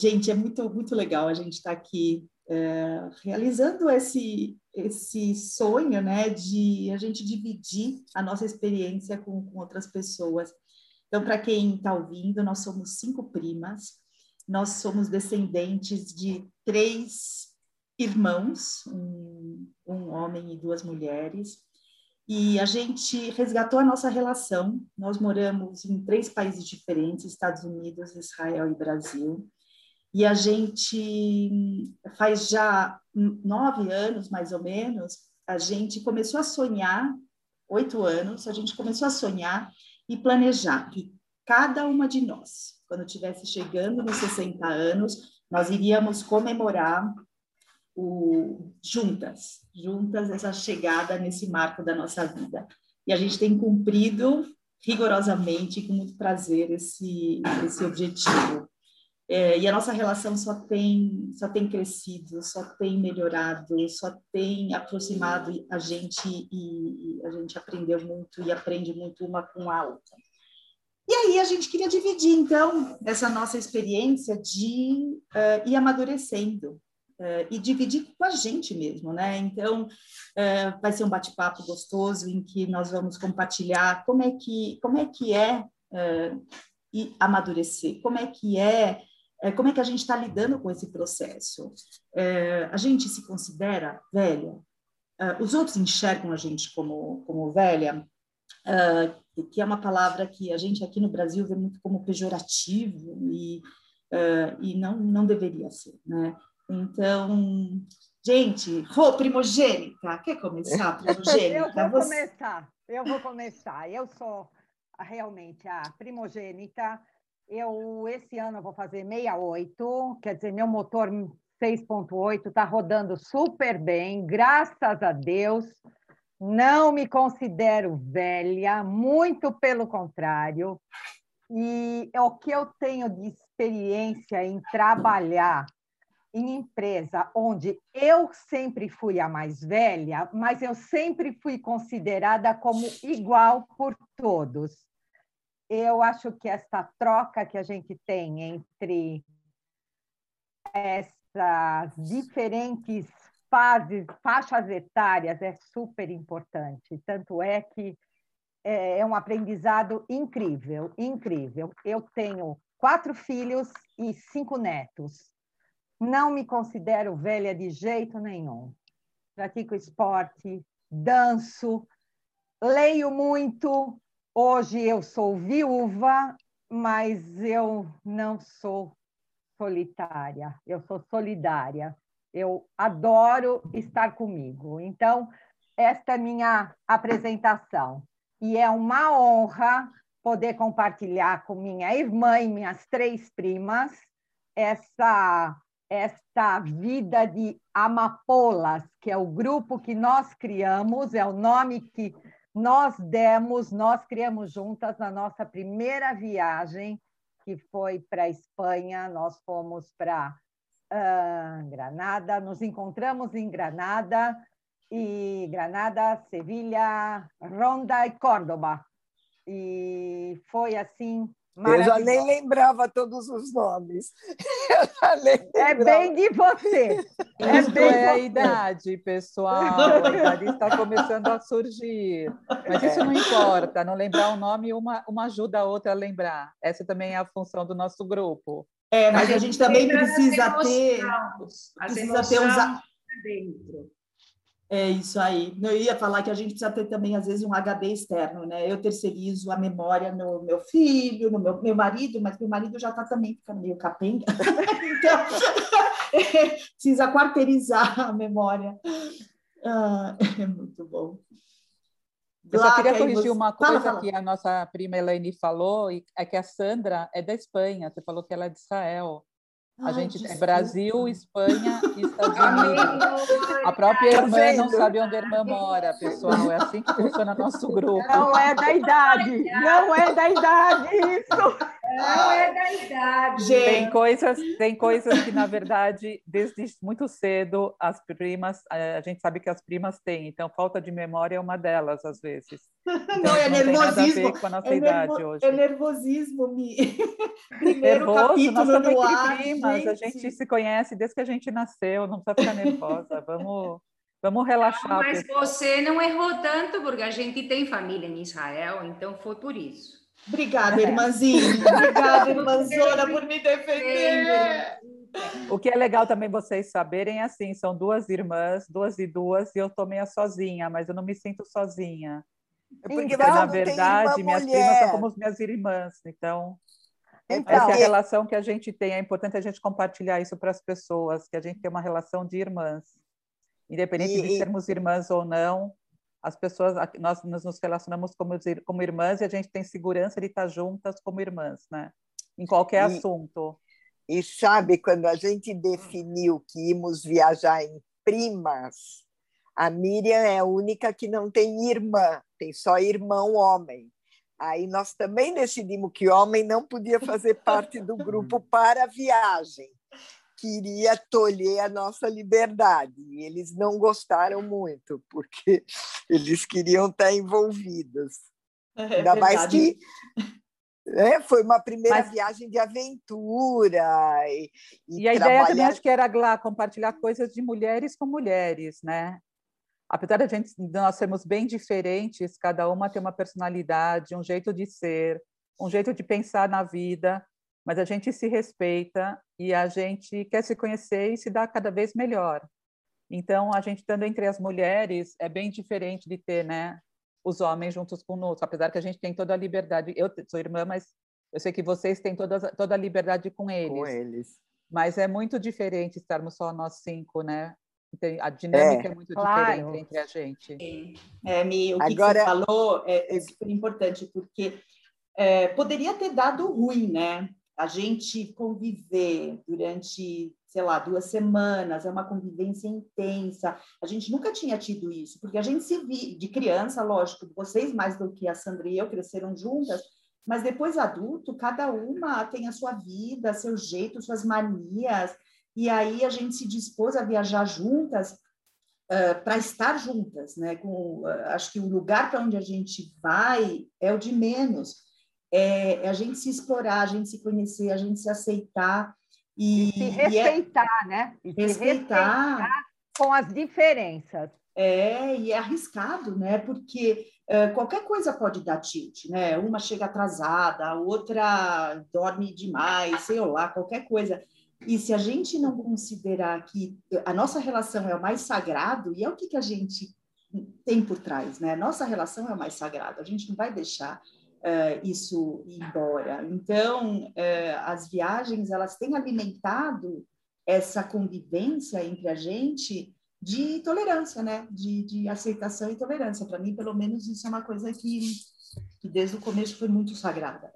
gente, é muito, muito legal a gente estar tá aqui é, realizando esse, esse sonho, né, de a gente dividir a nossa experiência com, com outras pessoas. Então, para quem está ouvindo, nós somos cinco primas, nós somos descendentes de três irmãos, um, um homem e duas mulheres, e a gente resgatou a nossa relação. Nós moramos em três países diferentes: Estados Unidos, Israel e Brasil. E a gente faz já nove anos, mais ou menos, a gente começou a sonhar, oito anos, a gente começou a sonhar e planejar que cada uma de nós, quando estivesse chegando nos 60 anos, nós iríamos comemorar o, juntas, juntas essa chegada nesse marco da nossa vida. E a gente tem cumprido rigorosamente, com muito prazer, esse, esse objetivo. É, e a nossa relação só tem, só tem crescido, só tem melhorado, só tem aproximado a gente e, e a gente aprendeu muito e aprende muito uma com a outra. E aí a gente queria dividir, então, essa nossa experiência de uh, ir amadurecendo, Uh, e dividir com a gente mesmo, né? Então, uh, vai ser um bate-papo gostoso em que nós vamos compartilhar como é que, como é, que é uh, amadurecer, como é que é, como é que a gente está lidando com esse processo. a gente se considera velha, os outros enxergam a gente como, como velha, que é uma palavra que a gente aqui no Brasil vê muito como pejorativo e, e não, não deveria ser, né? Então, gente, Rô, primogênita, quer começar, primogênita? eu vou Você... começar, eu vou começar. Eu sou realmente a primogênita. Eu, esse ano, eu vou fazer 68, quer dizer, meu motor 6.8 está rodando super bem, graças a Deus. Não me considero velha, muito pelo contrário. E o que eu tenho de experiência em trabalhar em empresa onde eu sempre fui a mais velha, mas eu sempre fui considerada como igual por todos. Eu acho que essa troca que a gente tem entre essas diferentes fases, faixas etárias é super importante. Tanto é que é, é um aprendizado incrível, incrível. Eu tenho quatro filhos e cinco netos não me considero velha de jeito nenhum. Pratico esporte, danço, leio muito. Hoje eu sou viúva, mas eu não sou solitária, eu sou solidária. Eu adoro estar comigo. Então, esta é minha apresentação. E é uma honra poder compartilhar com minha irmã e minhas três primas essa esta vida de amapolas, que é o grupo que nós criamos, é o nome que nós demos, nós criamos juntas na nossa primeira viagem, que foi para a Espanha, nós fomos para uh, Granada, nos encontramos em Granada, e Granada, Sevilha, Ronda e Córdoba. E foi assim eu já nem lembrava todos os nomes. é bem de você. É Isso bem é a idade, pessoal. A idade está começando a surgir. Mas isso não importa. Não lembrar o nome, uma, uma ajuda a outra a lembrar. Essa também é a função do nosso grupo. É, mas a gente também precisa ter, precisa ter uns dentro. É isso aí. Eu ia falar que a gente precisa ter também, às vezes, um HD externo, né? Eu terceirizo a memória no meu filho, no meu, meu marido, mas meu marido já está também ficando meio capenga. então, precisa quarteirizar a memória. Ah, é muito bom. Eu só queria corrigir você... uma coisa fala, fala. que a nossa prima Elaine falou, é que a Sandra é da Espanha. Você falou que ela é de Israel. A gente tem Brasil, Espanha e Estados Unidos. A própria irmã não sabe onde a irmã mora, pessoal. É assim que funciona nosso grupo. Não é da idade, não é da idade isso. Não é da idade. Gente. Tem coisas, tem coisas que, na verdade, desde muito cedo, as primas, a gente sabe que as primas têm, então falta de memória é uma delas, às vezes. Então, não, é não nervosismo. com a nossa é idade nervo, hoje. É nervosismo, Mi. Primeiro Nervoso, capítulo nós no ar, primas, gente. a gente se conhece desde que a gente nasceu, não precisa ficar nervosa, vamos... Vamos relaxar. Não, mas você não errou tanto, porque a gente tem família em Israel, então foi por isso. Obrigada, irmãzinha. Obrigada, irmãzona, por me defender. O que é legal também vocês saberem é assim, são duas irmãs, duas e duas, e eu tô meio sozinha, mas eu não me sinto sozinha. É porque, então, na verdade, minhas mulher. primas são como minhas irmãs, então, então essa é a relação que a gente tem. É importante a gente compartilhar isso para as pessoas, que a gente tem uma relação de irmãs. Independente e, de sermos irmãs ou não, as pessoas, nós nos relacionamos como, como irmãs e a gente tem segurança de estar juntas como irmãs, né? Em qualquer e, assunto. E sabe, quando a gente definiu que íamos viajar em primas, a Miriam é a única que não tem irmã, tem só irmão homem. Aí nós também decidimos que homem não podia fazer parte do grupo para a viagem queria tolher a nossa liberdade. E eles não gostaram muito, porque eles queriam estar envolvidos. É Ainda verdade. mais que é, foi uma primeira Mas... viagem de aventura. E, e, e a trabalhar... ideia também acho que era lá, compartilhar coisas de mulheres com mulheres, né? Apesar de a gente, nós sermos bem diferentes, cada uma tem uma personalidade, um jeito de ser, um jeito de pensar na vida, mas a gente se respeita e a gente quer se conhecer e se dar cada vez melhor. Então, a gente estando entre as mulheres é bem diferente de ter, né, os homens juntos conosco, apesar que a gente tem toda a liberdade. Eu sou irmã, mas eu sei que vocês têm toda, toda a liberdade com eles. Com eles. Mas é muito diferente estarmos só nós cinco, né? A dinâmica é, é muito claro. diferente entre a gente. É, Mi, o que, Agora, que você falou é, é super importante, porque é, poderia ter dado ruim, né? A gente conviver durante, sei lá, duas semanas, é uma convivência intensa. A gente nunca tinha tido isso, porque a gente se vi de criança, lógico, vocês mais do que a Sandra e eu cresceram juntas, mas depois adulto, cada uma tem a sua vida, seu jeito, suas manias, e aí a gente se dispôs a viajar juntas uh, para estar juntas, né? Com, uh, acho que o lugar para onde a gente vai é o de menos é, é, a gente se explorar, a gente se conhecer, a gente se aceitar e, e se respeitar, e é, né? E respeitar. respeitar com as diferenças. É, e é arriscado, né? Porque é, qualquer coisa pode dar tilt, né? Uma chega atrasada, a outra dorme demais, sei lá, qualquer coisa. E se a gente não considerar que a nossa relação é o mais sagrado, e é o que, que a gente tem por trás, né? Nossa relação é o mais sagrado, a gente não vai deixar uh, isso ir embora. Então, uh, as viagens, elas têm alimentado essa convivência entre a gente de tolerância, né? De, de aceitação e tolerância. Para mim, pelo menos, isso é uma coisa que, que desde o começo foi muito sagrada.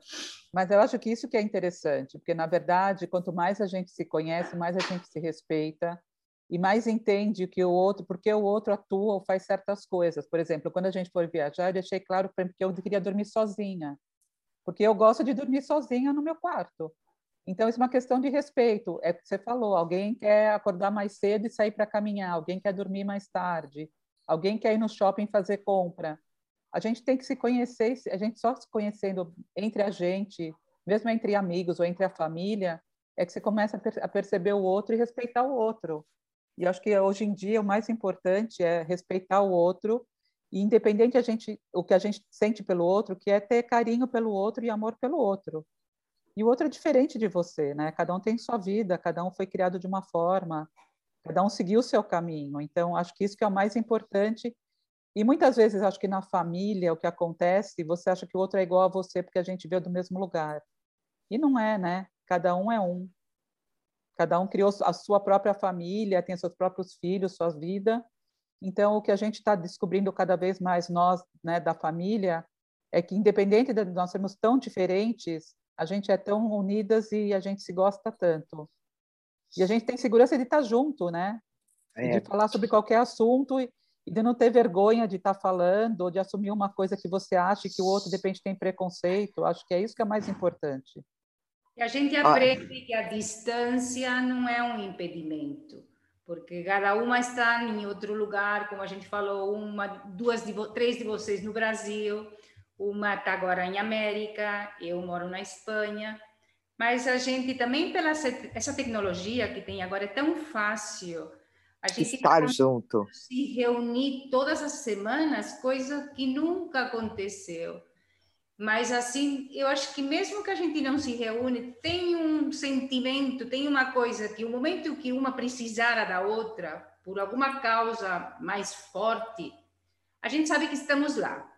Mas eu acho que isso que é interessante, porque, na verdade, quanto mais a gente se conhece, mais a gente se respeita, e mais entende que o outro, porque o outro atua ou faz certas coisas. Por exemplo, quando a gente foi viajar, eu deixei claro para que eu queria dormir sozinha, porque eu gosto de dormir sozinha no meu quarto. Então, isso é uma questão de respeito. É o que você falou: alguém quer acordar mais cedo e sair para caminhar, alguém quer dormir mais tarde, alguém quer ir no shopping fazer compra. A gente tem que se conhecer, a gente só se conhecendo entre a gente, mesmo entre amigos ou entre a família, é que você começa a perceber o outro e respeitar o outro. E acho que hoje em dia o mais importante é respeitar o outro, e independente a gente, o que a gente sente pelo outro, que é ter carinho pelo outro e amor pelo outro. E o outro é diferente de você, né? Cada um tem sua vida, cada um foi criado de uma forma, cada um seguiu o seu caminho. Então, acho que isso que é o mais importante. E muitas vezes, acho que na família, o que acontece, você acha que o outro é igual a você porque a gente veio do mesmo lugar. E não é, né? Cada um é um. Cada um criou a sua própria família, tem seus próprios filhos, sua vida. Então, o que a gente está descobrindo cada vez mais, nós, né, da família, é que, independente de nós sermos tão diferentes, a gente é tão unidas e a gente se gosta tanto. E a gente tem segurança de estar tá junto, né? É. De falar sobre qualquer assunto e, de não ter vergonha de estar tá falando, ou de assumir uma coisa que você acha que o outro, de repente, tem preconceito. Acho que é isso que é mais importante. E a gente aprende que a distância não é um impedimento, porque cada uma está em outro lugar, como a gente falou, uma, duas, de, três de vocês no Brasil, uma está agora em América, eu moro na Espanha, mas a gente também pela essa tecnologia que tem agora é tão fácil. A gente estar junto, se reunir todas as semanas, coisa que nunca aconteceu. Mas assim, eu acho que mesmo que a gente não se reúne, tem um sentimento, tem uma coisa que o momento que uma precisar da outra por alguma causa mais forte, a gente sabe que estamos lá.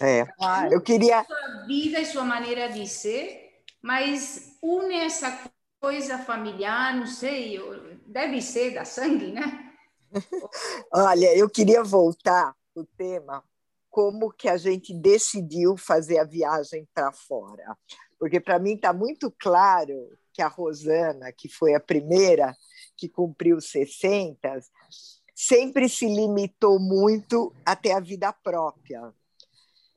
É. Eu queria sua vida e sua maneira de ser, mas une essa coisa familiar, não sei, deve ser da sangue, né? Olha, eu queria voltar o tema como que a gente decidiu fazer a viagem para fora. Porque para mim está muito claro que a Rosana, que foi a primeira que cumpriu 60, sempre se limitou muito até a vida própria.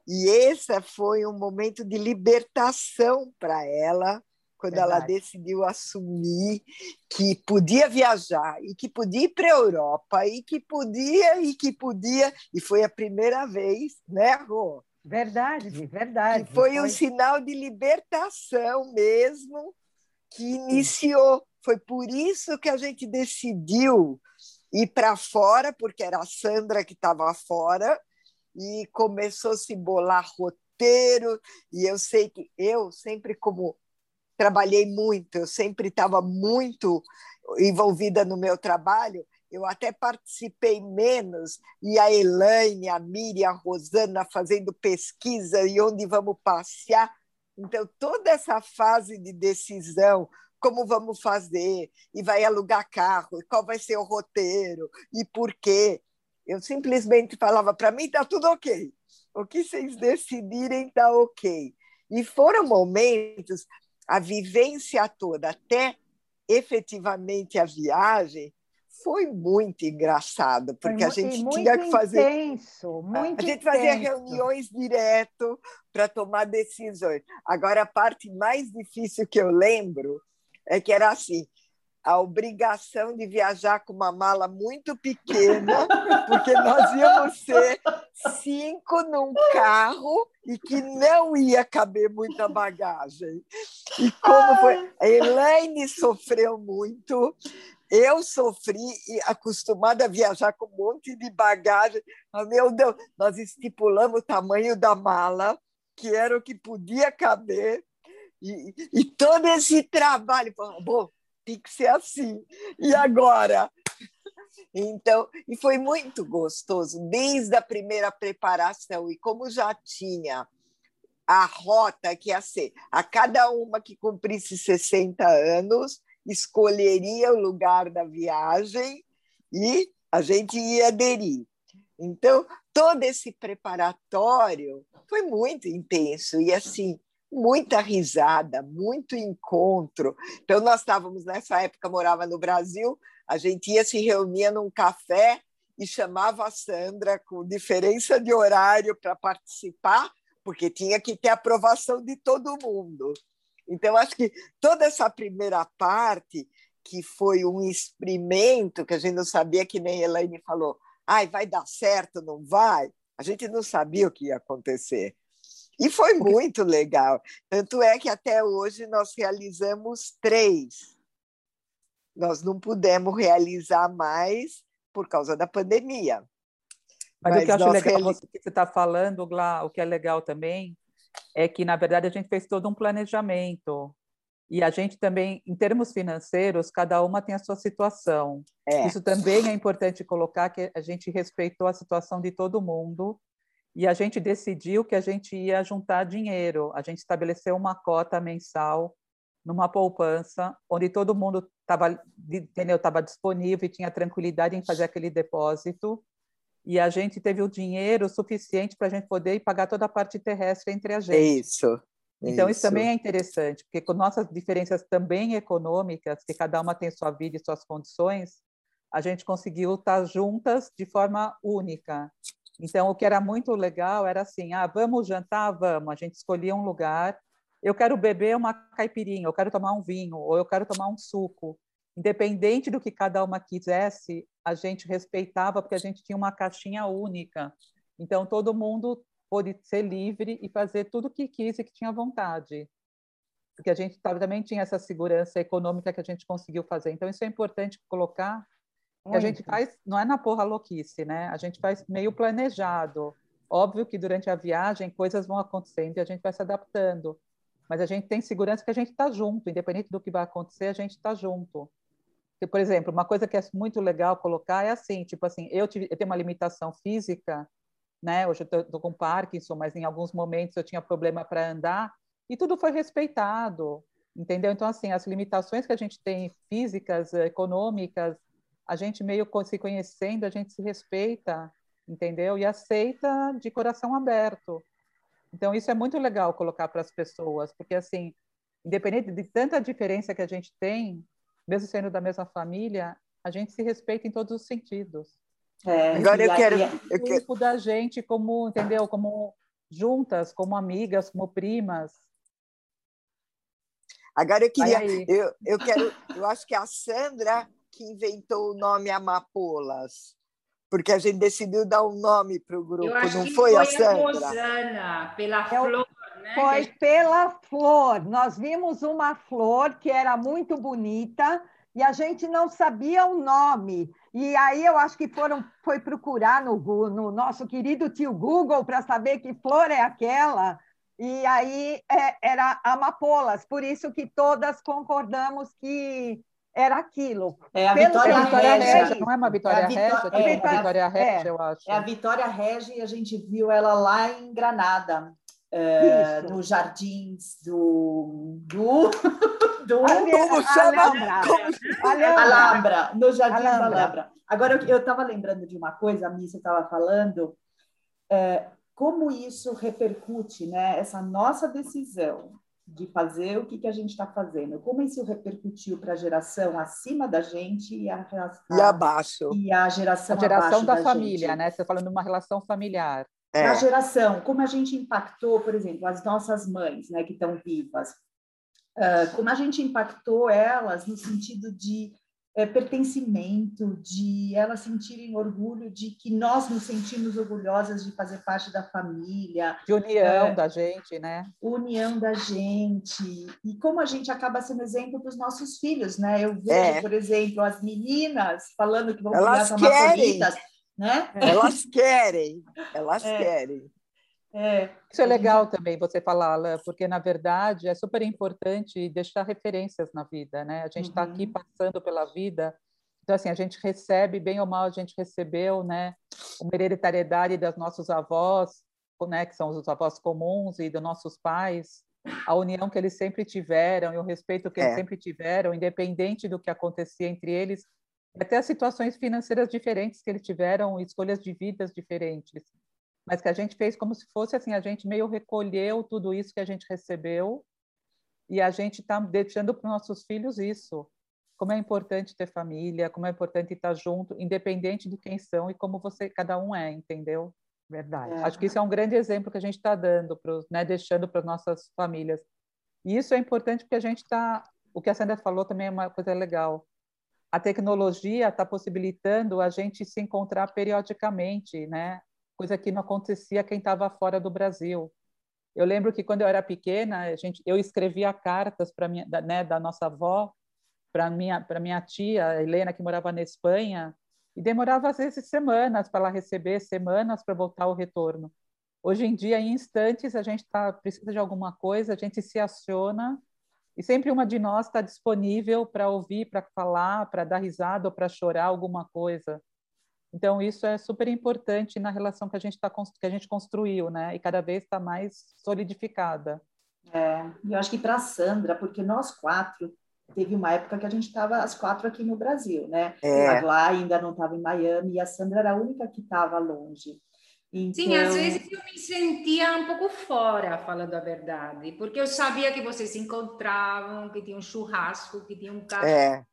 E esse foi um momento de libertação para ela, quando Verdade. ela decidiu assumir que podia viajar e que podia ir para a Europa e que podia e que podia e foi a primeira vez, né, Rô? Verdade, verdade. Foi, foi um sinal de libertação mesmo que iniciou. Foi por isso que a gente decidiu ir para fora, porque era a Sandra que estava fora e começou a se bolar roteiro e eu sei que eu sempre como trabalhei muito, eu sempre estava muito envolvida no meu trabalho, eu até participei menos, e a Elaine, a Miriam, a Rosana fazendo pesquisa e onde vamos passear. Então, toda essa fase de decisão, como vamos fazer, e vai alugar carro, e qual vai ser o roteiro, e por quê. Eu simplesmente falava, para mim está tudo ok. O que vocês decidirem está ok. E foram momentos a vivência toda até efetivamente a viagem foi muito engraçado, porque a gente tinha que fazer. Intenso, muito a gente fazia reuniões direto para tomar decisões. Agora, a parte mais difícil que eu lembro é que era assim: a obrigação de viajar com uma mala muito pequena, porque nós íamos ser cinco num carro e que não ia caber muita bagagem. E como foi? A Elaine sofreu muito, eu sofri, acostumada a viajar com um monte de bagagem. Meu Deus, nós estipulamos o tamanho da mala, que era o que podia caber, e, e todo esse trabalho. Bom, tem que ser assim. E agora? Então, e foi muito gostoso, desde a primeira preparação, e como já tinha a rota que ia ser, a cada uma que cumprisse 60 anos, escolheria o lugar da viagem e a gente ia aderir. Então, todo esse preparatório foi muito intenso e assim, muita risada, muito encontro. Então, nós estávamos, nessa época, morava no Brasil, a gente ia se reunia num café e chamava a Sandra com diferença de horário para participar, porque tinha que ter aprovação de todo mundo. Então, acho que toda essa primeira parte, que foi um experimento, que a gente não sabia, que nem a Elaine falou, ai, vai dar certo, não vai? A gente não sabia o que ia acontecer. E foi muito legal. Tanto é que até hoje nós realizamos três. Nós não pudemos realizar mais por causa da pandemia. Mas, Mas o que eu acho legal reali... que você está falando, Glá, o que é legal também, é que, na verdade, a gente fez todo um planejamento. E a gente também, em termos financeiros, cada uma tem a sua situação. É. Isso também é importante colocar que a gente respeitou a situação de todo mundo e a gente decidiu que a gente ia juntar dinheiro. A gente estabeleceu uma cota mensal numa poupança, onde todo mundo estava entendeu estava disponível e tinha tranquilidade em fazer aquele depósito. E a gente teve o dinheiro suficiente para a gente poder pagar toda a parte terrestre entre a gente. Isso. Então, isso. isso também é interessante, porque com nossas diferenças também econômicas, que cada uma tem sua vida e suas condições, a gente conseguiu estar juntas de forma única. Então, o que era muito legal era assim: ah, vamos jantar? Vamos. A gente escolhia um lugar eu quero beber uma caipirinha, eu quero tomar um vinho, ou eu quero tomar um suco. Independente do que cada uma quisesse, a gente respeitava, porque a gente tinha uma caixinha única. Então, todo mundo pôde ser livre e fazer tudo o que quis e que tinha vontade. Porque a gente também tinha essa segurança econômica que a gente conseguiu fazer. Então, isso é importante colocar. Que a gente faz, não é na porra louquice, né? A gente faz meio planejado. Óbvio que durante a viagem coisas vão acontecendo e a gente vai se adaptando mas a gente tem segurança que a gente está junto, independente do que vai acontecer, a gente está junto. Porque, por exemplo, uma coisa que é muito legal colocar é assim, tipo assim, eu, tive, eu tenho uma limitação física, né? Hoje eu estou com Parkinson, mas em alguns momentos eu tinha problema para andar e tudo foi respeitado, entendeu? Então, assim, as limitações que a gente tem físicas, econômicas, a gente meio se conhecendo, a gente se respeita, entendeu? E aceita de coração aberto. Então, isso é muito legal colocar para as pessoas, porque, assim, independente de tanta diferença que a gente tem, mesmo sendo da mesma família, a gente se respeita em todos os sentidos. É, Agora eu quero, eu quero da gente como, entendeu? Como juntas, como amigas, como primas. Agora eu queria, eu, eu quero, eu acho que é a Sandra que inventou o nome Amapolas porque a gente decidiu dar um nome para o grupo, não foi, foi, a Sandra? Rosana, pela é flor, né? Foi pela flor. Nós vimos uma flor que era muito bonita e a gente não sabia o nome. E aí eu acho que foram foi procurar no, no nosso querido tio Google para saber que flor é aquela. E aí é, era amapolas, por isso que todas concordamos que era aquilo. É a Vitória, Vitória Regia. Não é uma Vitória é Regia? É, a Vitória Regia, eu acho. É a Vitória Regia e a gente viu ela lá em Granada. É, nos jardins do, do, do como chama? Alhambra. Alhambra. Alhambra, no jardim Alhambra. da Alhambra. Agora, eu estava lembrando de uma coisa, a Missa estava falando, é, como isso repercute, né, essa nossa decisão de fazer o que, que a gente está fazendo. Como isso repercutiu para a geração acima da gente e a, a e abaixo e a geração a geração da, da família, gente. né? Você tá falando de uma relação familiar. É. A geração, como a gente impactou, por exemplo, as nossas mães, né, que estão vivas, uh, como a gente impactou elas no sentido de é, pertencimento, de elas sentirem orgulho de que nós nos sentimos orgulhosas de fazer parte da família. De união é, da gente, né? União da gente. E como a gente acaba sendo exemplo para os nossos filhos, né? Eu vejo, é. por exemplo, as meninas falando que vão elas virar querem. né? Elas querem, elas é. querem. É, Isso é legal gente... também você falar, Alain, porque na verdade é super importante deixar referências na vida, né? A gente está uhum. aqui passando pela vida, então assim a gente recebe bem ou mal a gente recebeu, né? Uma hereditariedade dos nossos avós, né? Que são os avós comuns e dos nossos pais, a união que eles sempre tiveram e o respeito que é. eles sempre tiveram, independente do que acontecia entre eles, até as situações financeiras diferentes que eles tiveram, escolhas de vidas diferentes mas que a gente fez como se fosse assim, a gente meio recolheu tudo isso que a gente recebeu e a gente está deixando para os nossos filhos isso. Como é importante ter família, como é importante estar junto, independente de quem são e como você cada um é, entendeu? Verdade. É. Acho que isso é um grande exemplo que a gente está dando, pros, né, deixando para as nossas famílias. E isso é importante porque a gente está. O que a Sandra falou também é uma coisa legal. A tecnologia está possibilitando a gente se encontrar periodicamente, né? Coisa que não acontecia quem estava fora do Brasil. Eu lembro que quando eu era pequena, a gente, eu escrevia cartas para minha, da, né, da nossa avó, para minha para minha tia Helena que morava na Espanha, e demorava às vezes semanas para ela receber, semanas para voltar o retorno. Hoje em dia, em instantes, a gente tá, precisa de alguma coisa, a gente se aciona e sempre uma de nós está disponível para ouvir, para falar, para dar risada ou para chorar alguma coisa. Então, isso é super importante na relação que a gente, tá, que a gente construiu, né? E cada vez está mais solidificada. É, eu acho que para a Sandra, porque nós quatro, teve uma época que a gente estava as quatro aqui no Brasil, né? É. Lá ainda não estava em Miami e a Sandra era a única que estava longe. Então... Sim, às vezes eu me sentia um pouco fora, falando a verdade, porque eu sabia que vocês se encontravam, que tinha um churrasco, que tinha um café.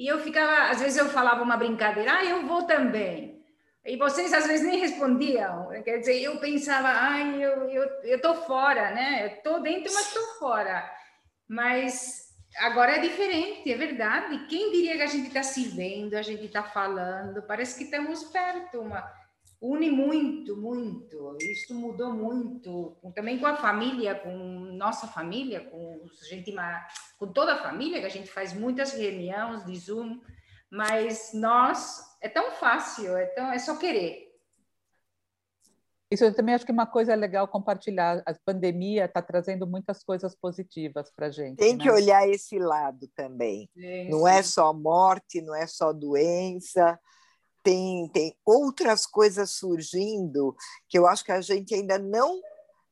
E eu ficava, às vezes eu falava uma brincadeira, ah, eu vou também. e vocês às vezes nem respondiam. Quer dizer, eu pensava, ai, eu eu eu tô fora, né? Eu tô dentro, mas tô fora. Mas agora é diferente, é verdade. Quem diria que a gente está se vendo, a gente está falando, parece que estamos perto, uma une muito, muito. Isso mudou muito, também com a família, com nossa família, com gente, com toda a família, que a gente faz muitas reuniões de Zoom, mas nós é tão fácil, é tão é só querer. Isso eu também acho que uma coisa legal compartilhar. A pandemia está trazendo muitas coisas positivas para a gente. Tem né? que olhar esse lado também. Sim, não é sim. é só morte, não é só doença, tem, tem outras coisas surgindo que eu acho que a gente ainda não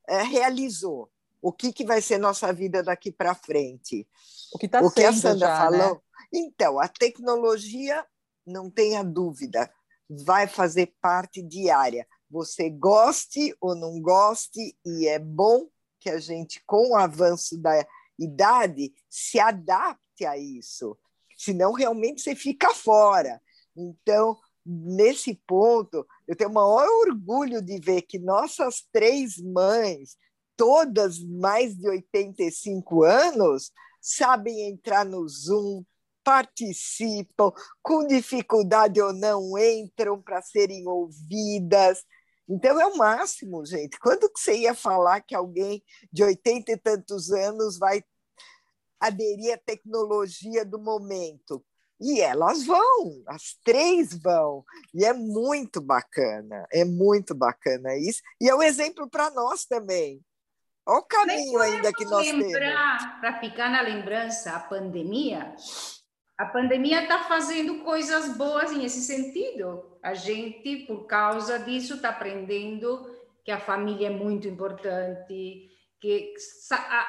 é, realizou. O que, que vai ser nossa vida daqui para frente? O que, tá o que a Sandra já, falou. Né? Então, a tecnologia, não tenha dúvida, vai fazer parte diária. Você goste ou não goste, e é bom que a gente, com o avanço da idade, se adapte a isso. Senão, realmente, você fica fora. Então, nesse ponto, eu tenho o maior orgulho de ver que nossas três mães, todas mais de 85 anos, sabem entrar no Zoom, participam, com dificuldade ou não, entram para serem ouvidas. Então é o máximo, gente. Quando que você ia falar que alguém de 80 e tantos anos vai aderir à tecnologia do momento? E elas vão, as três vão. E é muito bacana, é muito bacana isso. E é um exemplo para nós também. Olha o caminho ainda que nós lembrar, temos. Para ficar na lembrança, a pandemia, a pandemia está fazendo coisas boas nesse sentido. A gente, por causa disso, está aprendendo que a família é muito importante, que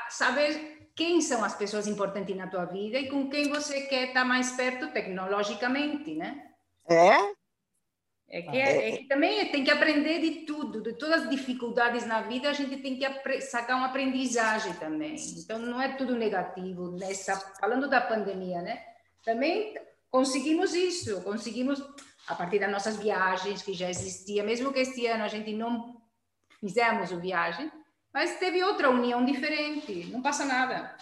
saber quem são as pessoas importantes na tua vida e com quem você quer estar mais perto tecnologicamente, né? É? É que, é, é que também tem que aprender de tudo, de todas as dificuldades na vida, a gente tem que sacar uma aprendizagem também. Então, não é tudo negativo. Nessa, falando da pandemia, né? Também conseguimos isso, conseguimos, a partir das nossas viagens, que já existia, mesmo que este ano a gente não fizemos a viagem, mas teve outra união diferente, não passa nada.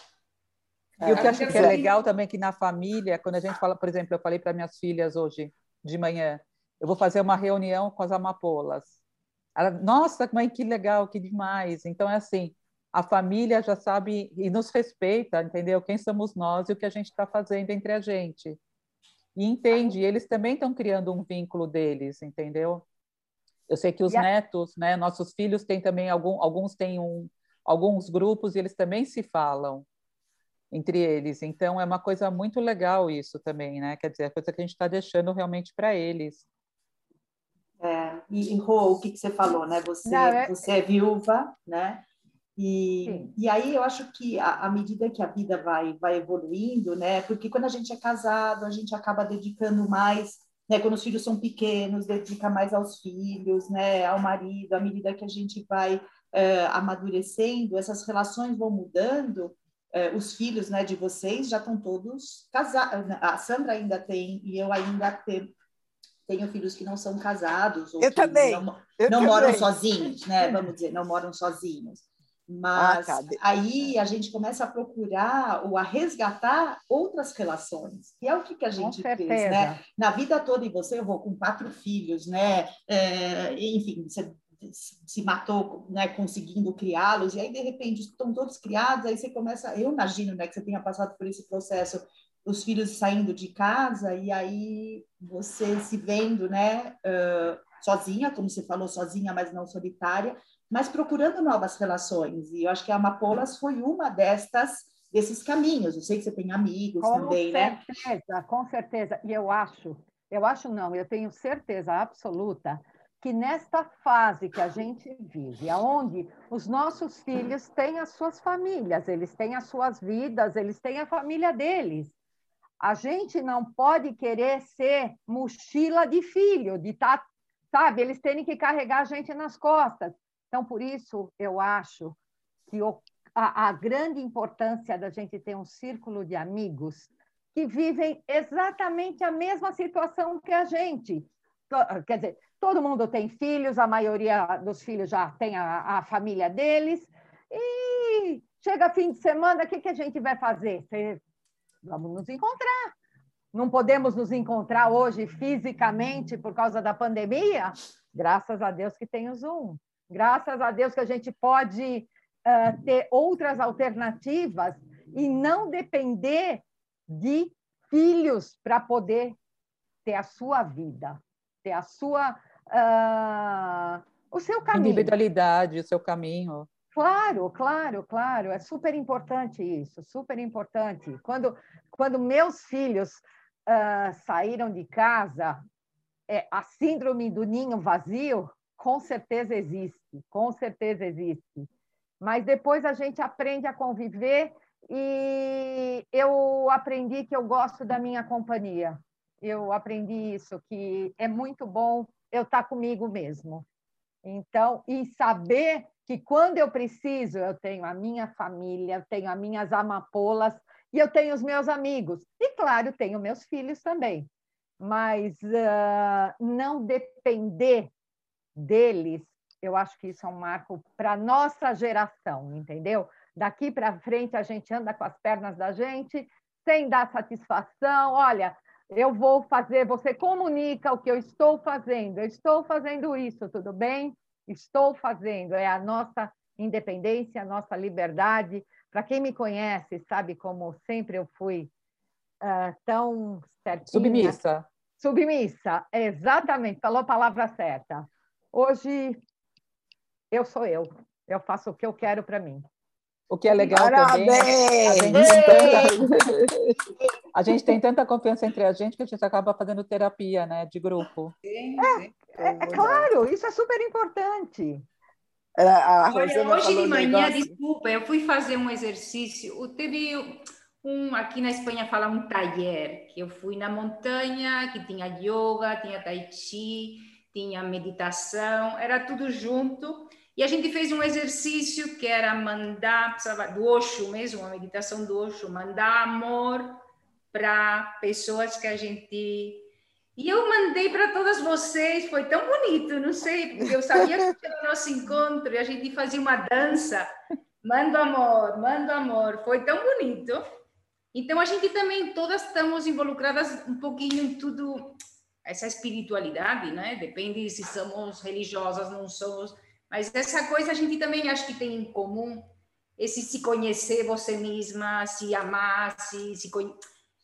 E o que eu acho que é legal também é que na família, quando a gente fala, por exemplo, eu falei para minhas filhas hoje de manhã, eu vou fazer uma reunião com as amapolas. Ela, nossa, mãe, que legal, que demais. Então é assim, a família já sabe e nos respeita, entendeu? Quem somos nós e o que a gente está fazendo entre a gente. E entende, e eles também estão criando um vínculo deles, entendeu? Eu sei que os netos, né, nossos filhos têm também algum, alguns têm um, alguns grupos e eles também se falam entre eles. Então é uma coisa muito legal isso também, né? Quer dizer, é coisa que a gente está deixando realmente para eles. É, e, e Rô, o que, que você falou, né? Você, Não, é... você é viúva, né? E, e aí eu acho que à medida que a vida vai, vai evoluindo, né? Porque quando a gente é casado, a gente acaba dedicando mais né, quando os filhos são pequenos, dedica mais aos filhos, né, ao marido, à medida que a gente vai uh, amadurecendo, essas relações vão mudando, uh, os filhos né, de vocês já estão todos casados, a Sandra ainda tem, e eu ainda tenho, tenho filhos que não são casados, ou eu também. não, eu não também. moram sozinhos, né, vamos dizer, não moram sozinhos. Mas ah, aí a gente começa a procurar ou a resgatar outras relações. E é o que, que a gente fez, né? Na vida toda, e você, eu vou com quatro filhos, né? É, enfim, você se matou, né, conseguindo criá-los, e aí, de repente, estão todos criados, aí você começa... Eu imagino, né, que você tenha passado por esse processo, os filhos saindo de casa, e aí você se vendo, né, uh, sozinha, como você falou, sozinha, mas não solitária, mas procurando novas relações. E eu acho que a Amapolas foi uma destas desses caminhos. Eu sei que você tem amigos com também, certeza, né? Com certeza, com certeza. E eu acho, eu acho não, eu tenho certeza absoluta que nesta fase que a gente vive, aonde os nossos filhos têm as suas famílias, eles têm as suas vidas, eles têm a família deles. A gente não pode querer ser mochila de filho, de estar, tá, sabe, eles terem que carregar a gente nas costas. Então, por isso, eu acho que a, a grande importância da gente ter um círculo de amigos que vivem exatamente a mesma situação que a gente. Quer dizer, todo mundo tem filhos, a maioria dos filhos já tem a, a família deles, e chega fim de semana, o que, que a gente vai fazer? Vamos nos encontrar. Não podemos nos encontrar hoje fisicamente por causa da pandemia? Graças a Deus que tem o Zoom. Graças a Deus que a gente pode uh, ter outras alternativas e não depender de filhos para poder ter a sua vida, ter a sua uh, o seu caminho. Individualidade, o seu caminho. Claro, claro, claro. É super importante isso, super importante. Quando, quando meus filhos uh, saíram de casa, é, a síndrome do ninho vazio com certeza existe, com certeza existe. Mas depois a gente aprende a conviver e eu aprendi que eu gosto da minha companhia. Eu aprendi isso, que é muito bom eu estar comigo mesmo. Então, e saber que quando eu preciso, eu tenho a minha família, eu tenho as minhas amapolas e eu tenho os meus amigos. E, claro, tenho meus filhos também. Mas uh, não depender deles, eu acho que isso é um marco para nossa geração, entendeu? Daqui para frente, a gente anda com as pernas da gente, sem dar satisfação. Olha, eu vou fazer, você comunica o que eu estou fazendo. Eu estou fazendo isso, tudo bem? Estou fazendo. É a nossa independência, a nossa liberdade. Para quem me conhece, sabe como sempre eu fui uh, tão certinha. Submissa. Submissa, exatamente, falou a palavra certa. Hoje eu sou eu, eu faço o que eu quero para mim. O que é legal Parabéns! também. A gente, tanta, a gente, tem tanta confiança entre a gente que a gente acaba fazendo terapia, né, de grupo. É, é, é claro, isso é super importante. É, Olha, hoje de manhã, desculpa, eu fui fazer um exercício. Teve um aqui na Espanha fala um taller que eu fui na montanha que tinha yoga, tinha tai chi, tinha meditação, era tudo junto. E a gente fez um exercício que era mandar, do Osho mesmo, uma meditação do Osho, mandar amor para pessoas que a gente. E eu mandei para todas vocês, foi tão bonito, não sei, porque eu sabia que era o nosso encontro e a gente fazia uma dança. Mando amor, mando amor, foi tão bonito. Então a gente também, todas estamos involucradas um pouquinho em tudo, essa espiritualidade, né? Depende se somos religiosas, não somos mas essa coisa a gente também acho que tem em comum, esse se conhecer você mesma, se amar, se, se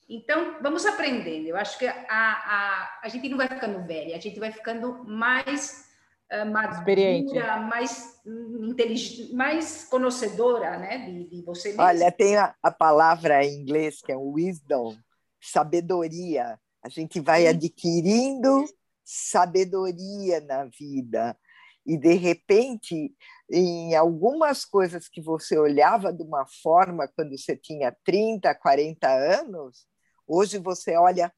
Então, vamos aprendendo. Eu acho que a, a, a gente não vai ficando velha, a gente vai ficando mais uh, madura, Experiente. mais inteligente, mais conhecedora né, de, de você mesma. Olha, tem a, a palavra em inglês que é wisdom, sabedoria. A gente vai adquirindo sabedoria na vida e de repente em algumas coisas que você olhava de uma forma quando você tinha 30, 40 anos, hoje você olha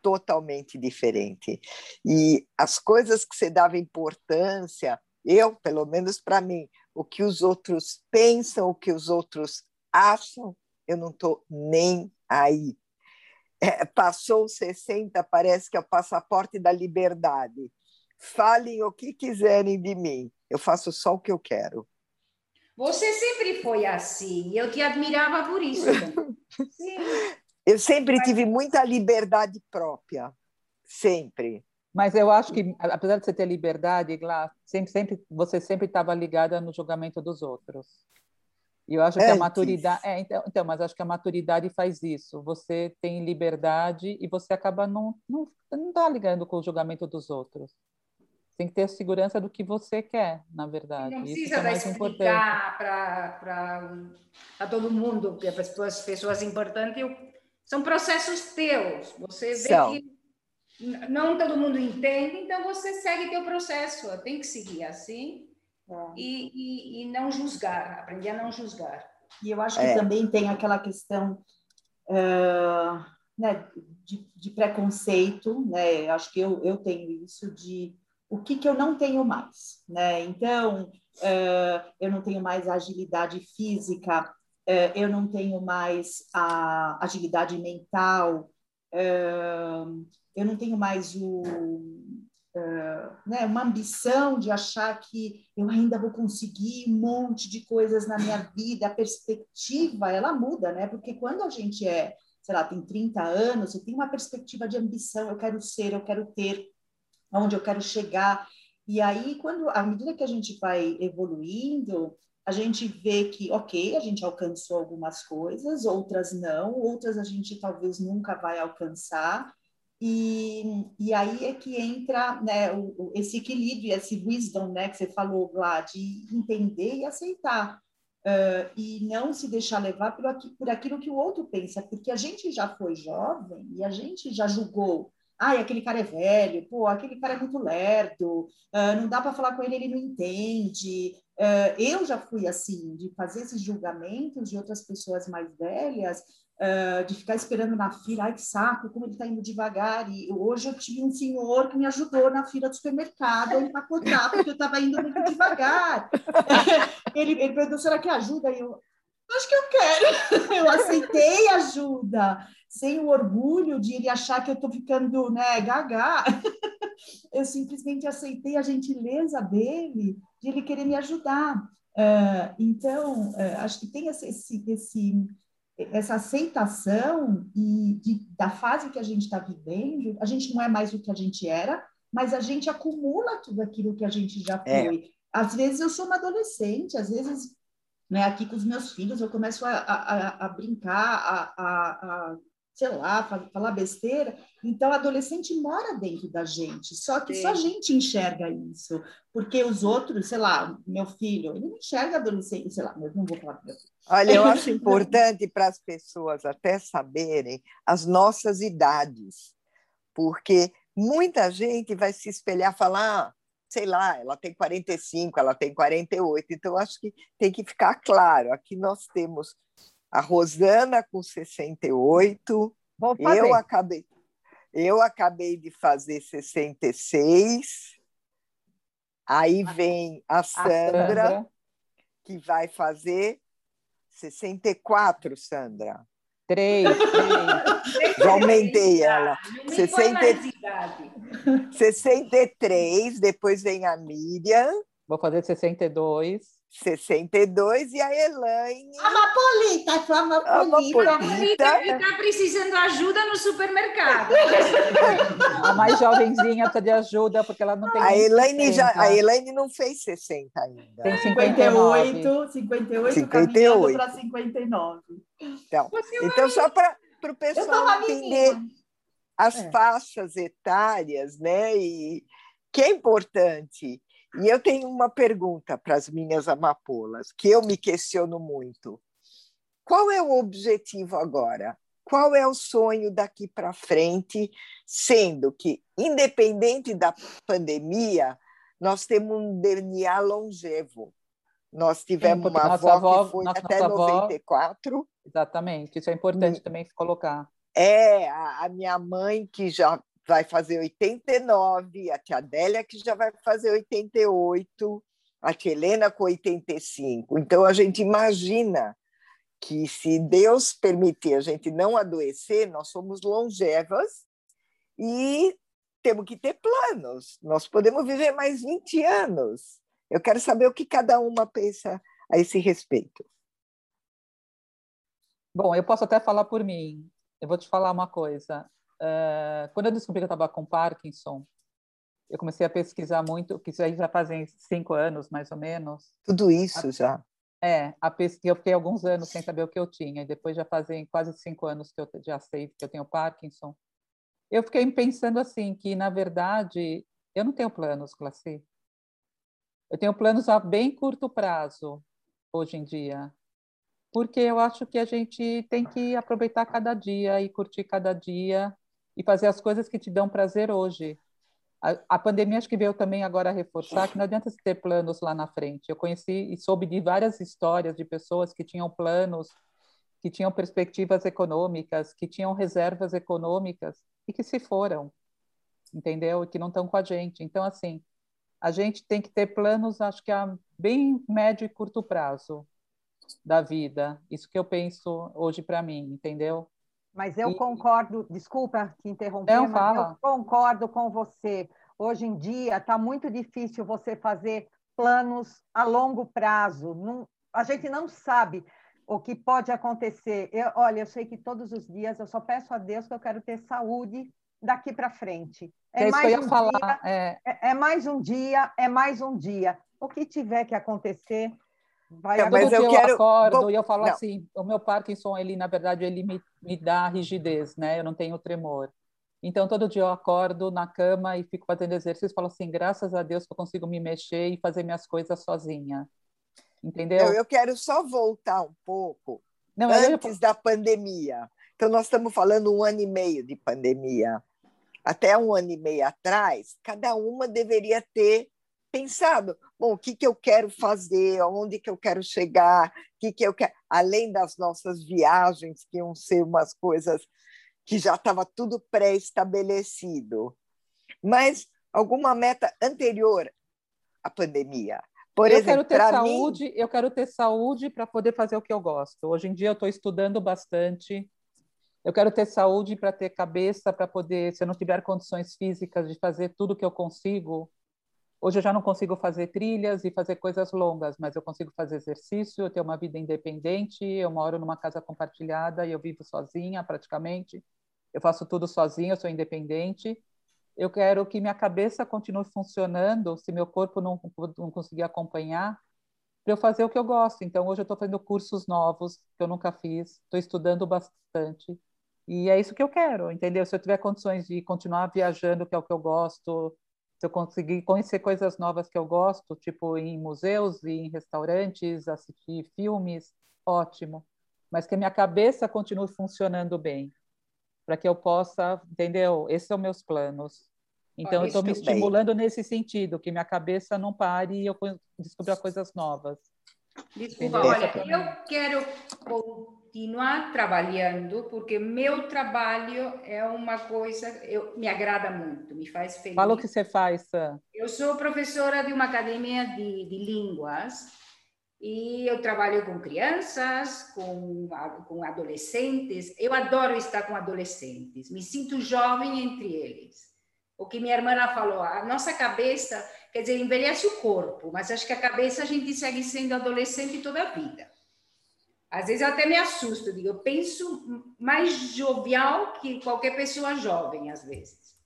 totalmente diferente. E as coisas que você dava importância, eu, pelo menos para mim, o que os outros pensam, o que os outros acham, eu não estou nem aí. É, passou 60, parece que é o passaporte da liberdade falem o que quiserem de mim, eu faço só o que eu quero. Você sempre foi assim, eu te admirava por isso. Sim. Eu sempre tive muita liberdade própria, sempre. Mas eu acho que, apesar de você ter liberdade, Glá, sempre, sempre, você sempre estava ligada no julgamento dos outros. E eu acho que Antes. a maturidade. É, então, então, mas acho que a maturidade faz isso. Você tem liberdade e você acaba não, não, não tá ligando com o julgamento dos outros tem que ter a segurança do que você quer, na verdade. Não precisa Isso é mais explicar para todo mundo, porque para as pessoas importantes são processos teus. Você vê são. que não todo mundo entende, então você segue teu processo. Tem que seguir assim é. e, e, e, não julgar, aprender a não julgar. E eu acho que é. também tem aquela questão uh, né, de, de, preconceito, né? Acho que eu, eu tenho isso de o que, que eu não tenho mais, né? Então, uh, eu não tenho mais a agilidade física, uh, eu não tenho mais a agilidade mental, uh, eu não tenho mais o, né, uma ambição de achar que eu ainda vou conseguir um monte de coisas na minha vida, a perspectiva, ela muda, né? Porque quando a gente é, sei lá, tem 30 anos, você tem uma perspectiva de ambição, eu quero ser, eu quero ter, aonde eu quero chegar. E aí, quando à medida que a gente vai evoluindo, a gente vê que, ok, a gente alcançou algumas coisas, outras não, outras a gente talvez nunca vai alcançar, e, e aí é que entra né, o, esse equilíbrio, esse wisdom né, que você falou lá, de entender e aceitar, uh, e não se deixar levar por, aqui, por aquilo que o outro pensa, porque a gente já foi jovem e a gente já julgou Ai, aquele cara é velho, pô, aquele cara é muito lerdo, uh, não dá para falar com ele, ele não entende. Uh, eu já fui assim, de fazer esses julgamentos de outras pessoas mais velhas, uh, de ficar esperando na fila, ai que saco, como ele está indo devagar. E hoje eu tive um senhor que me ajudou na fila do supermercado a empacotar, porque eu estava indo muito devagar. ele, ele perguntou, será que ajuda? E eu, acho que eu quero. eu aceitei ajuda sem o orgulho de ele achar que eu estou ficando né, gaga. eu simplesmente aceitei a gentileza dele, de ele querer me ajudar. Então, acho que tem esse, esse, essa aceitação e de, da fase que a gente está vivendo. A gente não é mais o que a gente era, mas a gente acumula tudo aquilo que a gente já é. foi. É. Às vezes eu sou uma adolescente, às vezes né, aqui com os meus filhos eu começo a, a, a brincar, a, a, sei lá, falar besteira. Então, adolescente mora dentro da gente, só que Sim. só a gente enxerga isso, porque os outros, sei lá, meu filho, ele não enxerga adolescente, sei lá, eu não vou falar para Olha, eu acho importante para as pessoas até saberem as nossas idades, porque muita gente vai se espelhar, falar, ah, sei lá, ela tem 45, ela tem 48, então acho que tem que ficar claro, aqui nós temos a Rosana com 68. Eu acabei, eu acabei de fazer 66. Aí vem a Sandra, a Sandra, que vai fazer 64, Sandra. Três, três. Já aumentei ela. 60... 63, depois vem a Miriam. Vou fazer 62. 62 e a Elaine. A Mapolita, a Mapolita. A Mapolita está precisando de ajuda no supermercado. a mais jovenzinha precisa de ajuda porque ela não tem. A Elaine, já, a Elaine não fez 60 ainda. Tem 58, 58, 58. para 59. Então, então só para o pessoal entender as é. faixas etárias, né? E que é importante e eu tenho uma pergunta para as minhas amapolas, que eu me questiono muito. Qual é o objetivo agora? Qual é o sonho daqui para frente, sendo que, independente da pandemia, nós temos um DNA longevo. Nós tivemos Sim, uma avó, avó, que foi até nossa 94. Avó, exatamente, isso é importante hum. também se colocar. É, a, a minha mãe, que já vai fazer 89, a tia Adélia que já vai fazer 88, a tia Helena com 85. Então a gente imagina que se Deus permitir a gente não adoecer, nós somos longevas e temos que ter planos. Nós podemos viver mais 20 anos. Eu quero saber o que cada uma pensa a esse respeito. Bom, eu posso até falar por mim. Eu vou te falar uma coisa. Uh, quando eu descobri que eu estava com Parkinson, eu comecei a pesquisar muito, que isso aí já fazem cinco anos, mais ou menos. Tudo isso a, já? É, a pesquisa, eu fiquei alguns anos sem saber o que eu tinha, e depois já fazem quase cinco anos que eu já sei que eu tenho Parkinson. Eu fiquei pensando assim, que na verdade eu não tenho planos, Classe. Eu tenho planos a bem curto prazo, hoje em dia porque eu acho que a gente tem que aproveitar cada dia e curtir cada dia e fazer as coisas que te dão prazer hoje. A, a pandemia acho que veio também agora reforçar que não adianta ter planos lá na frente. Eu conheci e soube de várias histórias de pessoas que tinham planos, que tinham perspectivas econômicas, que tinham reservas econômicas e que se foram, entendeu? E que não estão com a gente. Então, assim, a gente tem que ter planos, acho que a bem médio e curto prazo da vida. Isso que eu penso hoje para mim, entendeu? Mas eu e... concordo, desculpa te interromper, Não, mas fala. eu concordo com você. Hoje em dia está muito difícil você fazer planos a longo prazo. Não, a gente não sabe o que pode acontecer. Eu, olha, eu sei que todos os dias eu só peço a Deus que eu quero ter saúde daqui para frente. É, é mais um falar. Dia, é... É, é... mais um dia, é mais um dia. O que tiver que acontecer, vai é, Mas eu, eu quero... acordo Bom, e eu falo não. assim, o meu Parkinson, ele, na verdade, ele me, me dá rigidez, né? Eu não tenho tremor. Então, todo dia eu acordo na cama e fico fazendo exercício e falo assim, graças a Deus que eu consigo me mexer e fazer minhas coisas sozinha. Entendeu? Eu, eu quero só voltar um pouco Não, antes eu... da pandemia. Então, nós estamos falando um ano e meio de pandemia. Até um ano e meio atrás, cada uma deveria ter pensado, bom, o que, que eu quero fazer, aonde que eu quero chegar, o que, que eu quero, além das nossas viagens, que iam ser umas coisas que já estava tudo pré-estabelecido. Mas alguma meta anterior à pandemia. Por eu exemplo, quero ter saúde, mim... eu quero ter saúde para poder fazer o que eu gosto. Hoje em dia eu estou estudando bastante. Eu quero ter saúde para ter cabeça para poder, se eu não tiver condições físicas de fazer tudo que eu consigo. Hoje eu já não consigo fazer trilhas e fazer coisas longas, mas eu consigo fazer exercício, eu tenho uma vida independente, eu moro numa casa compartilhada e eu vivo sozinha praticamente eu faço tudo sozinha, eu sou independente. Eu quero que minha cabeça continue funcionando, se meu corpo não, não conseguir acompanhar, para eu fazer o que eu gosto. Então, hoje eu estou fazendo cursos novos que eu nunca fiz, estou estudando bastante. E é isso que eu quero, entendeu? Se eu tiver condições de continuar viajando, que é o que eu gosto, se eu conseguir conhecer coisas novas que eu gosto, tipo em museus e em restaurantes, assistir filmes, ótimo. Mas que a minha cabeça continue funcionando bem para que eu possa, entendeu? Esses são meus planos. Então, eu estou me estimulando nesse sentido, que minha cabeça não pare e eu descubra coisas novas. Desculpa, olha, eu quero continuar trabalhando, porque meu trabalho é uma coisa, eu, me agrada muito, me faz feliz. Fala o que você faz, Sam. Eu sou professora de uma academia de, de línguas, e eu trabalho com crianças, com, com adolescentes. Eu adoro estar com adolescentes. Me sinto jovem entre eles. O que minha irmã falou, a nossa cabeça, quer dizer, envelhece o corpo, mas acho que a cabeça a gente segue sendo adolescente toda a vida. Às vezes eu até me assusto, digo, eu penso mais jovial que qualquer pessoa jovem, às vezes.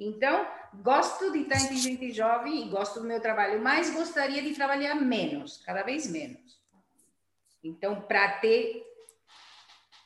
Então, gosto de estar entre gente jovem e gosto do meu trabalho, mas gostaria de trabalhar menos, cada vez menos. Então, para ter.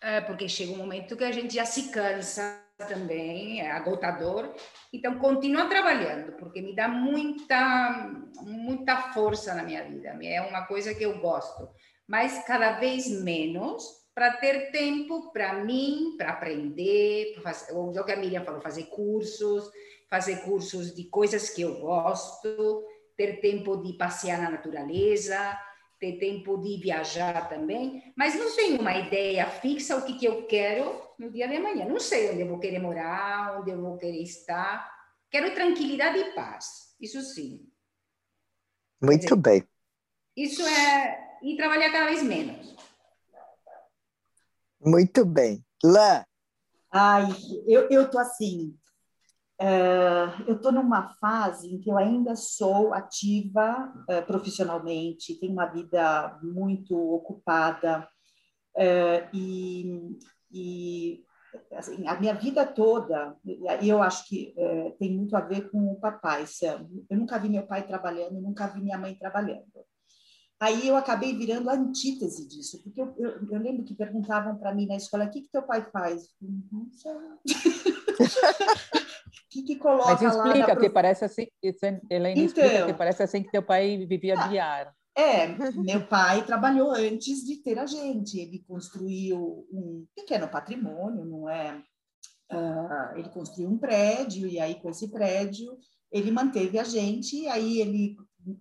É, porque chega um momento que a gente já se cansa também, é agotador. Então, continua trabalhando, porque me dá muita, muita força na minha vida. É uma coisa que eu gosto, mas cada vez menos para ter tempo para mim, para aprender, para fazer, o que a Miriam falou, fazer cursos, fazer cursos de coisas que eu gosto, ter tempo de passear na natureza, ter tempo de viajar também, mas não tenho uma ideia fixa o que, que eu quero no dia de amanhã. Não sei onde eu vou querer morar, onde eu vou querer estar. Quero tranquilidade e paz, isso sim. Muito dizer, bem. Isso é. E trabalhar cada vez menos. Muito bem. Lã. Ai, eu, eu tô assim. Uh, eu estou numa fase em que eu ainda sou ativa uh, profissionalmente, tenho uma vida muito ocupada uh, e, e assim, a minha vida toda, e eu acho que tem muito a ver com o papai, Sam. Eu nunca vi meu pai trabalhando, nunca vi minha mãe trabalhando. Aí eu acabei virando a antítese disso, porque eu, eu, eu lembro que perguntavam para mim na escola: o que, que teu pai faz? Não sei. O que, que coloca Mas explica, porque parece assim, Helena, então, explica, que parece assim que teu pai vivia ah, de ar. É, meu pai trabalhou antes de ter a gente, ele construiu um pequeno patrimônio, não é? Uh, ele construiu um prédio, e aí com esse prédio ele manteve a gente, e aí ele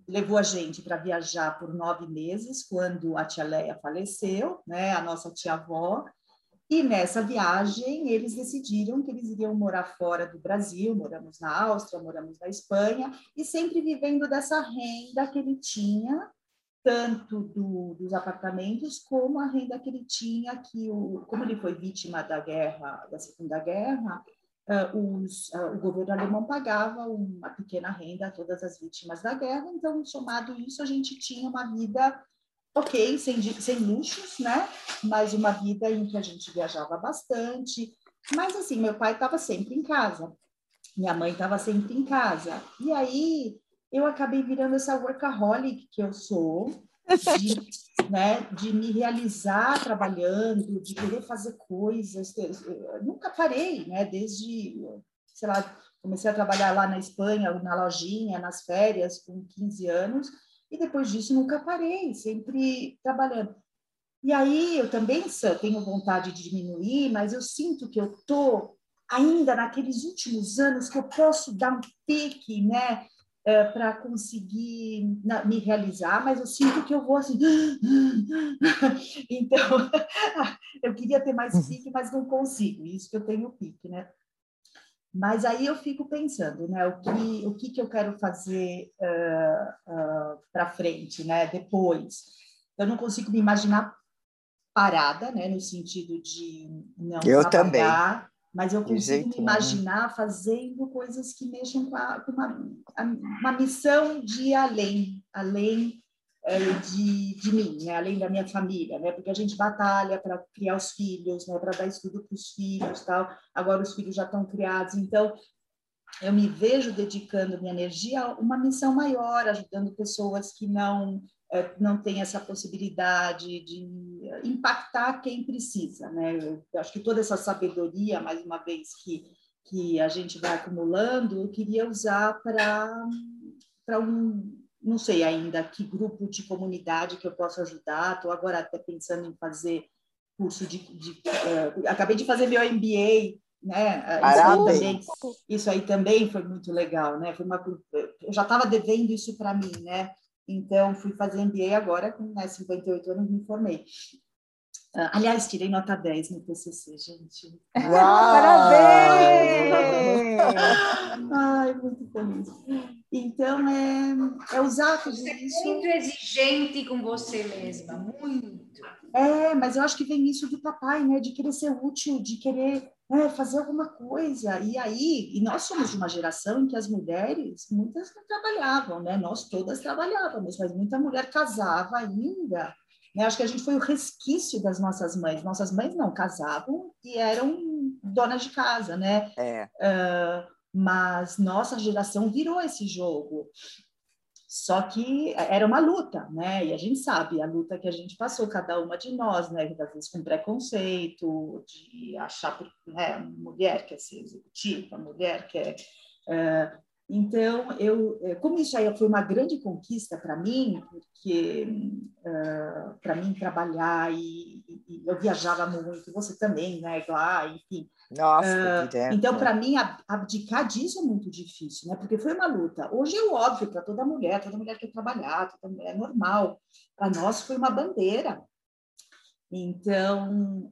levou a gente para viajar por nove meses, quando a tia Leia faleceu, né, a nossa tia-avó, e nessa viagem eles decidiram que eles iriam morar fora do Brasil, moramos na Áustria, moramos na Espanha, e sempre vivendo dessa renda que ele tinha, tanto do, dos apartamentos como a renda que ele tinha, que o, como ele foi vítima da guerra, da Segunda Guerra, uh, os, uh, o governo alemão pagava uma pequena renda a todas as vítimas da guerra, então, somado isso, a gente tinha uma vida ok, sem, sem luxos, né? Mas uma vida em que a gente viajava bastante. Mas, assim, meu pai estava sempre em casa, minha mãe estava sempre em casa. E aí, eu acabei virando essa workaholic que eu sou, de, né, de me realizar trabalhando, de querer fazer coisas. Eu nunca parei, né? Desde, sei lá, comecei a trabalhar lá na Espanha, na lojinha, nas férias, com 15 anos, e depois disso nunca parei, sempre trabalhando. E aí eu também tenho vontade de diminuir, mas eu sinto que eu tô ainda naqueles últimos anos que eu posso dar um pique, né? É, para conseguir na, me realizar, mas eu sinto que eu vou assim. então, eu queria ter mais pique, mas não consigo. Isso que eu tenho pique, né? Mas aí eu fico pensando, né? O que, o que, que eu quero fazer uh, uh, para frente, né? Depois. Eu não consigo me imaginar parada, né? No sentido de não eu trabalhar. Também mas eu consigo me imaginar fazendo coisas que mexam com, a, com uma, uma missão de além, além é, de, de mim, né? além da minha família, né? porque a gente batalha para criar os filhos, né? para dar estudo para os filhos, tal. agora os filhos já estão criados, então eu me vejo dedicando minha energia a uma missão maior, ajudando pessoas que não é, não tem essa possibilidade de impactar quem precisa, né? Eu acho que toda essa sabedoria, mais uma vez que que a gente vai acumulando, eu queria usar para um não sei ainda que grupo de comunidade que eu posso ajudar. Estou agora até pensando em fazer curso de, de uh, acabei de fazer meu MBA né? Isso aí, também, isso aí também foi muito legal, né? Foi uma, eu já estava devendo isso para mim, né? Então, fui fazer MBA agora, com né, 58 anos, me formei. Uh, aliás, tirei nota 10 no TCC, gente. Uau! Parabéns! Ai, muito feliz. Então, é, é usar tudo você isso... é muito exigente com você mesma, muito. É, mas eu acho que vem isso do papai, né? De querer ser útil, de querer né, fazer alguma coisa. E aí, e nós somos de uma geração em que as mulheres, muitas não trabalhavam, né? Nós todas trabalhávamos, mas muita mulher casava ainda. Né? Acho que a gente foi o resquício das nossas mães. Nossas mães não casavam e eram donas de casa, né? É. Uh, mas nossa geração virou esse jogo. Só que era uma luta, né? E a gente sabe a luta que a gente passou, cada uma de nós, né? Às vezes com preconceito, de achar, né? Mulher quer ser executiva, mulher quer. Uh, então, eu, eh, como isso aí foi uma grande conquista para mim, porque uh, para mim trabalhar e, e, eu viajava muito, você também, né, lá, enfim, nossa, uh, então, para mim, abdicar disso é muito difícil, né? Porque foi uma luta. Hoje é óbvio para toda mulher, toda mulher quer trabalhar, toda mulher é normal. Para nós foi uma bandeira. Então,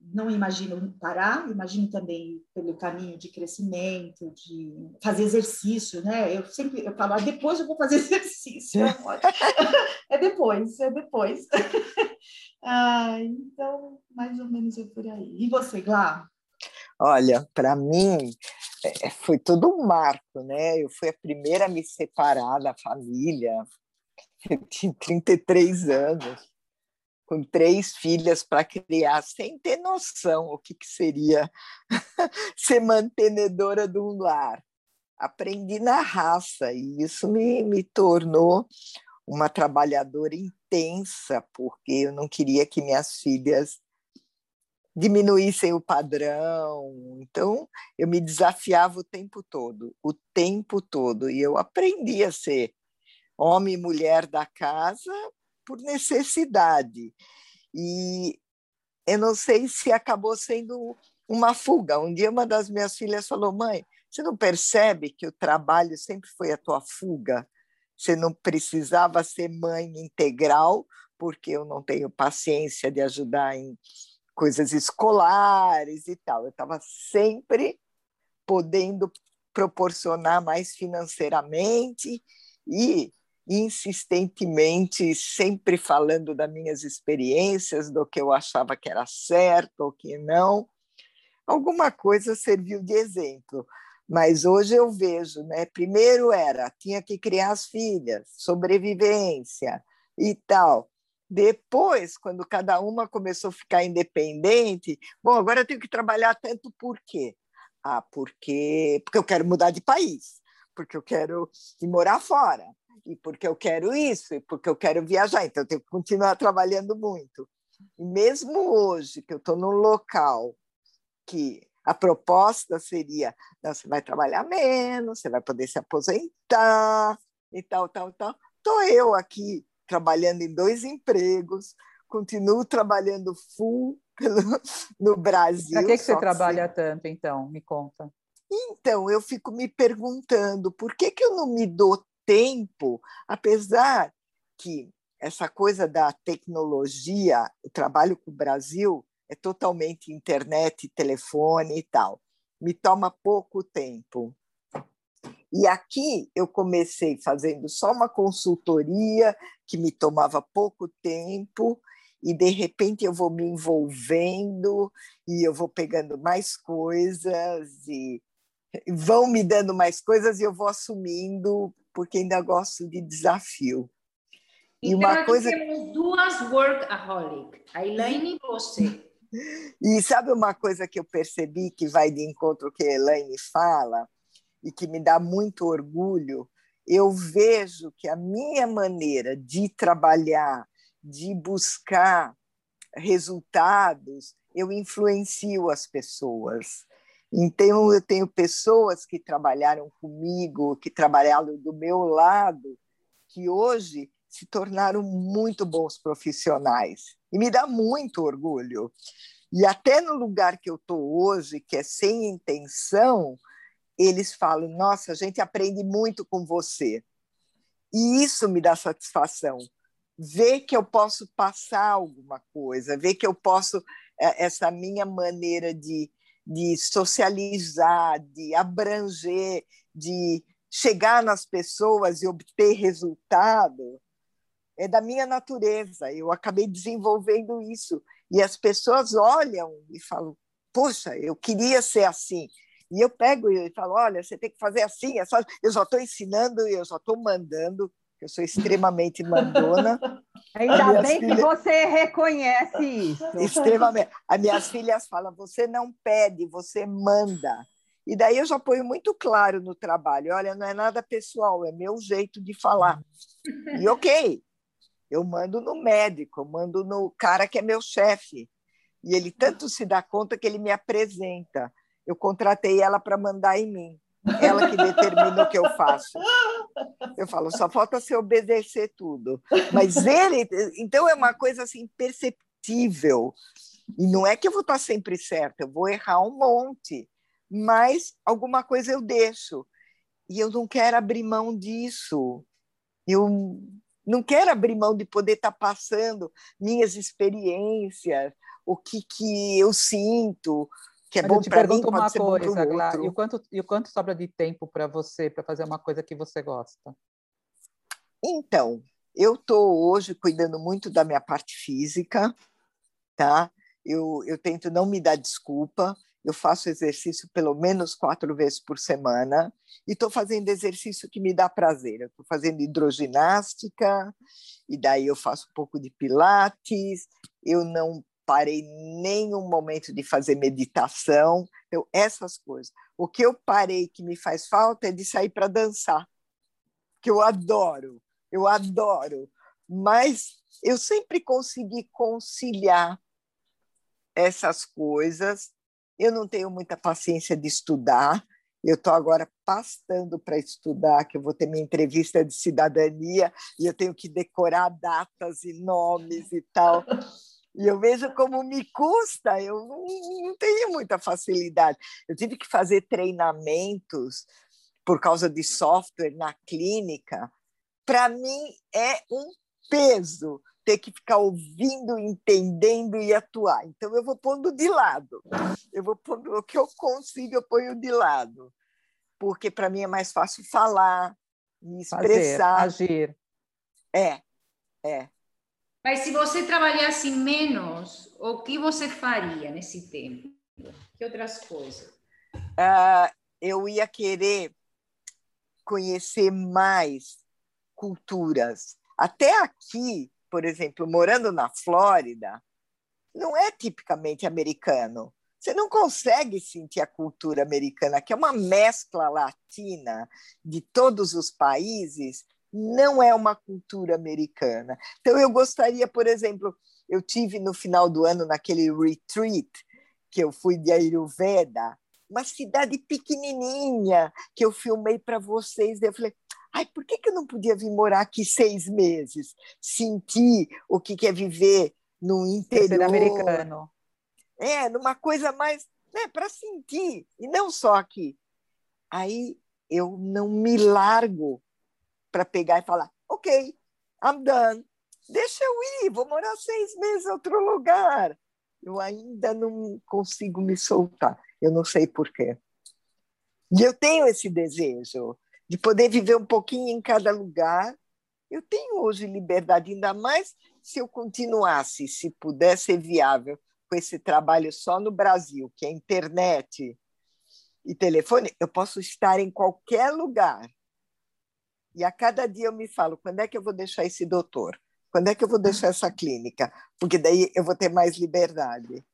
não imagino parar, imagino também pelo caminho de crescimento, de fazer exercício, né? Eu sempre eu falo, ah, depois eu vou fazer exercício. é depois, é depois. Ah, então, mais ou menos é por aí. E você, Glá? Olha, para mim é, foi todo um marco, né? Eu fui a primeira a me separar da família. Eu tinha 33 anos, com três filhas para criar, sem ter noção o que, que seria ser mantenedora de um lar. Aprendi na raça e isso me, me tornou uma trabalhadora intensa, porque eu não queria que minhas filhas diminuíssem o padrão. Então, eu me desafiava o tempo todo, o tempo todo. E eu aprendi a ser homem e mulher da casa por necessidade. E eu não sei se acabou sendo uma fuga. Um dia, uma das minhas filhas falou: Mãe, você não percebe que o trabalho sempre foi a tua fuga? Você não precisava ser mãe integral, porque eu não tenho paciência de ajudar em coisas escolares e tal. Eu estava sempre podendo proporcionar mais financeiramente e insistentemente sempre falando das minhas experiências, do que eu achava que era certo ou que não. alguma coisa serviu de exemplo. Mas hoje eu vejo, né? Primeiro era, tinha que criar as filhas, sobrevivência e tal. Depois, quando cada uma começou a ficar independente, bom, agora eu tenho que trabalhar tanto por quê? Ah, porque, porque eu quero mudar de país, porque eu quero morar fora, e porque eu quero isso, e porque eu quero viajar, então eu tenho que continuar trabalhando muito. E mesmo hoje, que eu estou num local que a proposta seria: não, você vai trabalhar menos, você vai poder se aposentar e tal, tal, tal. Estou eu aqui trabalhando em dois empregos, continuo trabalhando full no Brasil. Para que, que você trabalha tanto, então? Me conta. Então, eu fico me perguntando por que, que eu não me dou tempo, apesar que essa coisa da tecnologia, o trabalho com o Brasil é totalmente internet, telefone e tal. Me toma pouco tempo. E aqui eu comecei fazendo só uma consultoria que me tomava pouco tempo e de repente eu vou me envolvendo e eu vou pegando mais coisas e vão me dando mais coisas e eu vou assumindo porque ainda gosto de desafio. E então, uma coisa temos duas workaholic, a Elaine e você. E sabe uma coisa que eu percebi que vai de encontro ao que a Elaine fala e que me dá muito orgulho? Eu vejo que a minha maneira de trabalhar, de buscar resultados, eu influencio as pessoas. Então, eu tenho pessoas que trabalharam comigo, que trabalharam do meu lado, que hoje se tornaram muito bons profissionais. E me dá muito orgulho. E até no lugar que eu estou hoje, que é sem intenção, eles falam: Nossa, a gente aprende muito com você. E isso me dá satisfação. Ver que eu posso passar alguma coisa, ver que eu posso, é, essa minha maneira de, de socializar, de abranger, de chegar nas pessoas e obter resultado, é da minha natureza. Eu acabei desenvolvendo isso. E as pessoas olham e falam: Poxa, eu queria ser assim. E eu pego e falo: Olha, você tem que fazer assim. É só... Eu só estou ensinando, eu só estou mandando. Eu sou extremamente mandona. Ainda bem que você reconhece isso. Extremamente. As minhas filhas falam: você não pede, você manda. E daí eu já ponho muito claro no trabalho: olha, não é nada pessoal, é meu jeito de falar. E ok, eu mando no médico, eu mando no cara que é meu chefe. E ele tanto se dá conta que ele me apresenta. Eu contratei ela para mandar em mim. Ela que determina o que eu faço. Eu falo, só falta se obedecer tudo. Mas ele, então é uma coisa assim perceptível. E não é que eu vou estar sempre certa, eu vou errar um monte, mas alguma coisa eu deixo. E eu não quero abrir mão disso. Eu não quero abrir mão de poder estar passando minhas experiências, o que, que eu sinto, que é Mas bom para mim, uma coisa, Glá, e o quanto e o quanto sobra de tempo para você para fazer uma coisa que você gosta? Então, eu estou hoje cuidando muito da minha parte física, tá? Eu, eu tento não me dar desculpa eu faço exercício pelo menos quatro vezes por semana e estou fazendo exercício que me dá prazer. Estou fazendo hidroginástica e daí eu faço um pouco de pilates. Eu não parei nenhum momento de fazer meditação. Então, essas coisas. O que eu parei que me faz falta é de sair para dançar, que eu adoro, eu adoro. Mas eu sempre consegui conciliar essas coisas eu não tenho muita paciência de estudar. Eu estou agora pastando para estudar, que eu vou ter minha entrevista de cidadania e eu tenho que decorar datas e nomes e tal. E eu vejo como me custa, eu não, tenho muita facilidade. Eu tive que fazer treinamentos por causa de software na clínica. Para mim é um peso ter que ficar ouvindo, entendendo e atuar. Então, eu vou pondo de lado. Eu vou pondo o que eu consigo, eu ponho de lado. Porque para mim é mais fácil falar, me expressar. Fazer, agir. É, é. Mas se você trabalhasse menos, o que você faria nesse tempo? Que outras coisas? Uh, eu ia querer conhecer mais culturas. Até aqui, por exemplo, morando na Flórida, não é tipicamente americano. Você não consegue sentir a cultura americana, que é uma mescla latina de todos os países, não é uma cultura americana. Então, eu gostaria, por exemplo, eu tive no final do ano naquele retreat que eu fui de Ayurveda, uma cidade pequenininha que eu filmei para vocês. Eu falei, ai, por que, que eu não podia vir morar aqui seis meses, sentir o que é viver no interior americano? É, numa coisa mais né, para sentir, e não só aqui. Aí eu não me largo para pegar e falar, ok, I'm done, deixa eu ir, vou morar seis meses em outro lugar. Eu ainda não consigo me soltar, eu não sei porquê. E eu tenho esse desejo de poder viver um pouquinho em cada lugar. Eu tenho hoje liberdade, ainda mais se eu continuasse, se pudesse ser viável, com esse trabalho só no Brasil, que é internet e telefone, eu posso estar em qualquer lugar. E a cada dia eu me falo, quando é que eu vou deixar esse doutor? Quando é que eu vou deixar essa clínica? Porque daí eu vou ter mais liberdade.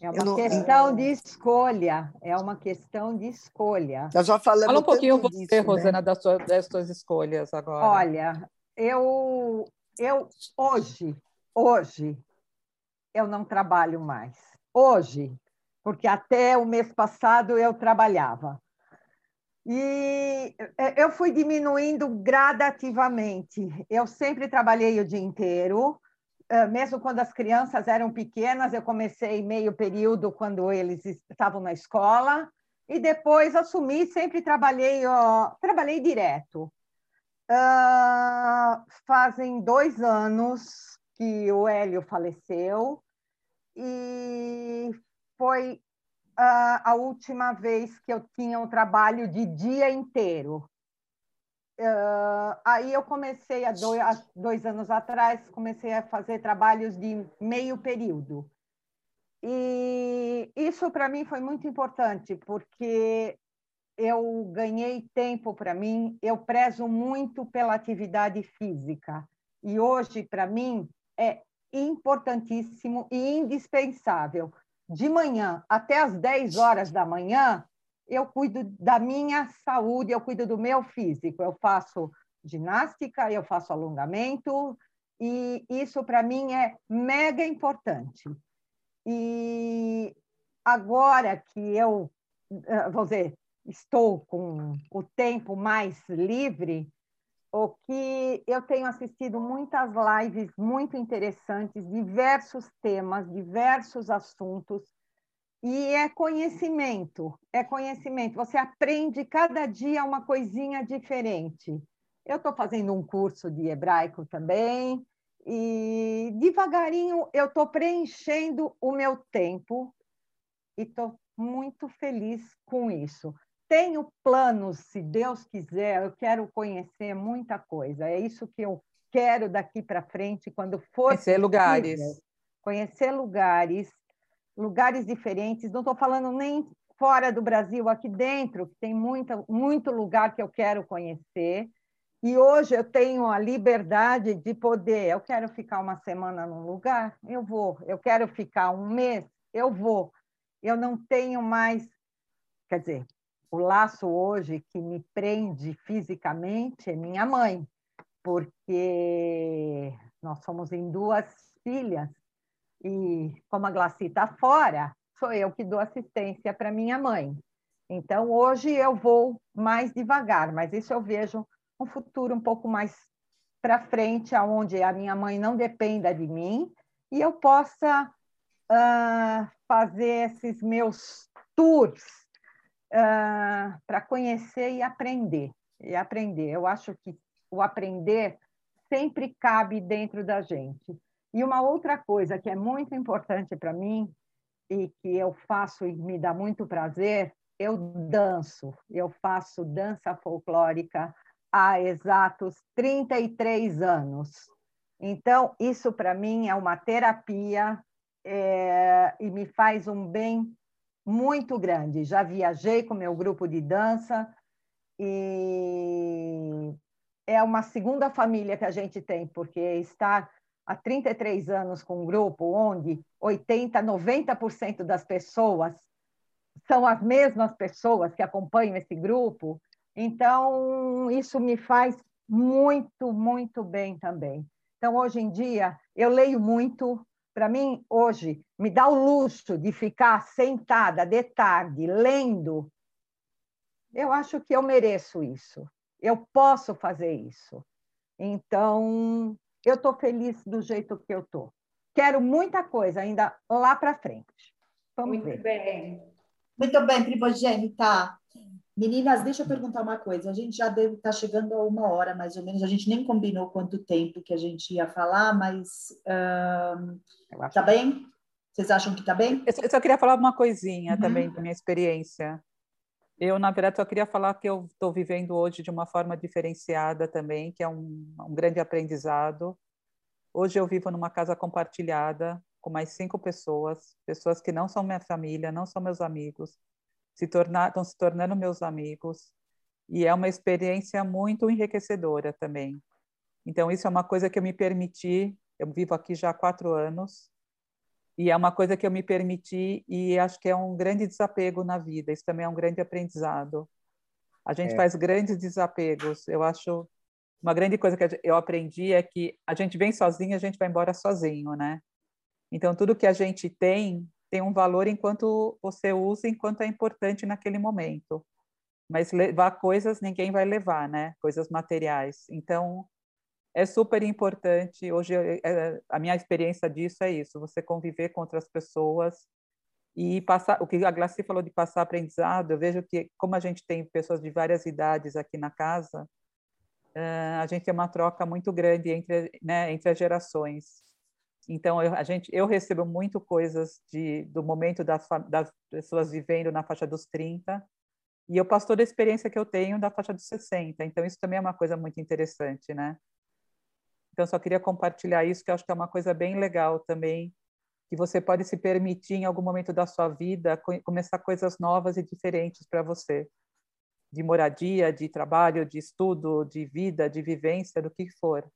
É uma não... questão de escolha, é uma questão de escolha. Nós já falamos Fala um pouquinho você, disso, né? Rosana, né? das, suas, das suas escolhas agora. Olha, eu, eu hoje, hoje, eu não trabalho mais. Hoje, porque até o mês passado eu trabalhava. E é, eu fui diminuindo gradativamente. Eu sempre trabalhei o dia inteiro, é, mesmo quando as crianças eram pequenas, eu comecei meio período quando eles estavam na escola e depois assumi, sempre trabalhei, ó, trabalhei direto. Uh, fazem dois anos que o Hélio faleceu e foi uh, a última vez que eu tinha um trabalho de dia inteiro. Uh, aí eu comecei, há dois, dois anos atrás, comecei a fazer trabalhos de meio período. E isso para mim foi muito importante, porque eu ganhei tempo para mim, eu prezo muito pela atividade física. E hoje, para mim, é importantíssimo e indispensável. De manhã até as 10 horas da manhã, eu cuido da minha saúde, eu cuido do meu físico. Eu faço ginástica, eu faço alongamento, e isso para mim é mega importante. E agora que eu, eh, vou dizer, estou com o tempo mais livre, o que eu tenho assistido muitas lives muito interessantes, diversos temas, diversos assuntos, e é conhecimento, é conhecimento. Você aprende cada dia uma coisinha diferente. Eu estou fazendo um curso de hebraico também, e devagarinho eu estou preenchendo o meu tempo e estou muito feliz com isso tenho planos, se Deus quiser, eu quero conhecer muita coisa. É isso que eu quero daqui para frente, quando for. Conhecer lugares. Conhecer lugares, lugares diferentes. Não estou falando nem fora do Brasil, aqui dentro, que tem muita, muito lugar que eu quero conhecer. E hoje eu tenho a liberdade de poder. Eu quero ficar uma semana num lugar, eu vou. Eu quero ficar um mês, eu vou. Eu não tenho mais. Quer dizer, o laço hoje que me prende fisicamente é minha mãe, porque nós somos em duas filhas e como a Glaci está fora, sou eu que dou assistência para minha mãe. Então hoje eu vou mais devagar, mas isso eu vejo um futuro um pouco mais para frente, aonde a minha mãe não dependa de mim e eu possa uh, fazer esses meus tours para conhecer e aprender. E aprender. Eu acho que o aprender sempre cabe dentro da gente. E uma outra coisa que é muito importante para mim e que eu faço e me dá muito prazer, eu danço. Eu faço dança folclórica há exatos 33 anos. Então, isso para mim é uma terapia é, e me faz um bem muito grande. Já viajei com meu grupo de dança e é uma segunda família que a gente tem, porque está há 33 anos com um grupo onde 80, 90% das pessoas são as mesmas pessoas que acompanham esse grupo. Então, isso me faz muito, muito bem também. Então, hoje em dia, eu leio muito. Para mim, hoje, me dá o luxo de ficar sentada de tarde lendo. Eu acho que eu mereço isso. Eu posso fazer isso. Então, eu estou feliz do jeito que eu estou. Quero muita coisa ainda lá para frente. Vamos Muito ver. bem. Muito bem, primogênita. Meninas, deixa eu perguntar uma coisa. A gente já deve estar tá chegando a uma hora, mais ou menos. A gente nem combinou quanto tempo que a gente ia falar, mas uh, tá bem? Vocês acham que tá bem? Eu só queria falar uma coisinha uhum. também da minha experiência. Eu, na verdade, só queria falar que eu estou vivendo hoje de uma forma diferenciada também, que é um, um grande aprendizado. Hoje eu vivo numa casa compartilhada com mais cinco pessoas, pessoas que não são minha família, não são meus amigos, se tornar, estão se tornando meus amigos, e é uma experiência muito enriquecedora também. Então, isso é uma coisa que eu me permiti, eu vivo aqui já há quatro anos, e é uma coisa que eu me permiti e acho que é um grande desapego na vida. Isso também é um grande aprendizado. A gente é. faz grandes desapegos. Eu acho uma grande coisa que eu aprendi é que a gente vem sozinho, a gente vai embora sozinho, né? Então tudo que a gente tem tem um valor enquanto você usa, enquanto é importante naquele momento. Mas levar coisas ninguém vai levar, né? Coisas materiais. Então é super importante. Hoje, é, a minha experiência disso é isso: você conviver com outras pessoas e passar. O que a Glaci falou de passar aprendizado, eu vejo que, como a gente tem pessoas de várias idades aqui na casa, eh, a gente tem uma troca muito grande entre, né, entre as gerações. Então, eu, a gente, eu recebo muito coisas de, do momento das, das pessoas vivendo na faixa dos 30, e eu passo toda a experiência que eu tenho da faixa dos 60. Então, isso também é uma coisa muito interessante, né? Então, só queria compartilhar isso, que eu acho que é uma coisa bem legal também, que você pode se permitir, em algum momento da sua vida, começar coisas novas e diferentes para você, de moradia, de trabalho, de estudo, de vida, de vivência, do que for.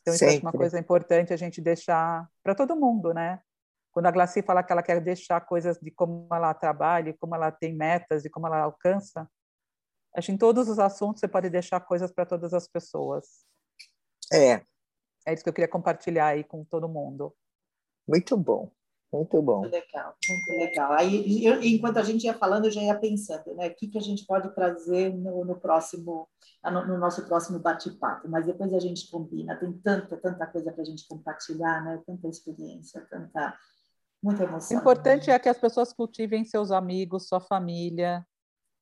Então, isso é uma coisa importante a gente deixar para todo mundo, né? Quando a Glaci fala que ela quer deixar coisas de como ela trabalha, como ela tem metas e como ela alcança, acho que em todos os assuntos você pode deixar coisas para todas as pessoas. É, é isso que eu queria compartilhar aí com todo mundo. Muito bom, muito bom. Muito legal, muito legal. Aí, eu, enquanto a gente ia falando, eu já ia pensando, né? O que, que a gente pode trazer no, no próximo, no, no, nosso próximo bate-papo. Mas depois a gente combina. Tem tanta, tanta coisa para a gente compartilhar, né? Tanta experiência, tanta, muita emoção. O importante né? é que as pessoas cultivem seus amigos, sua família,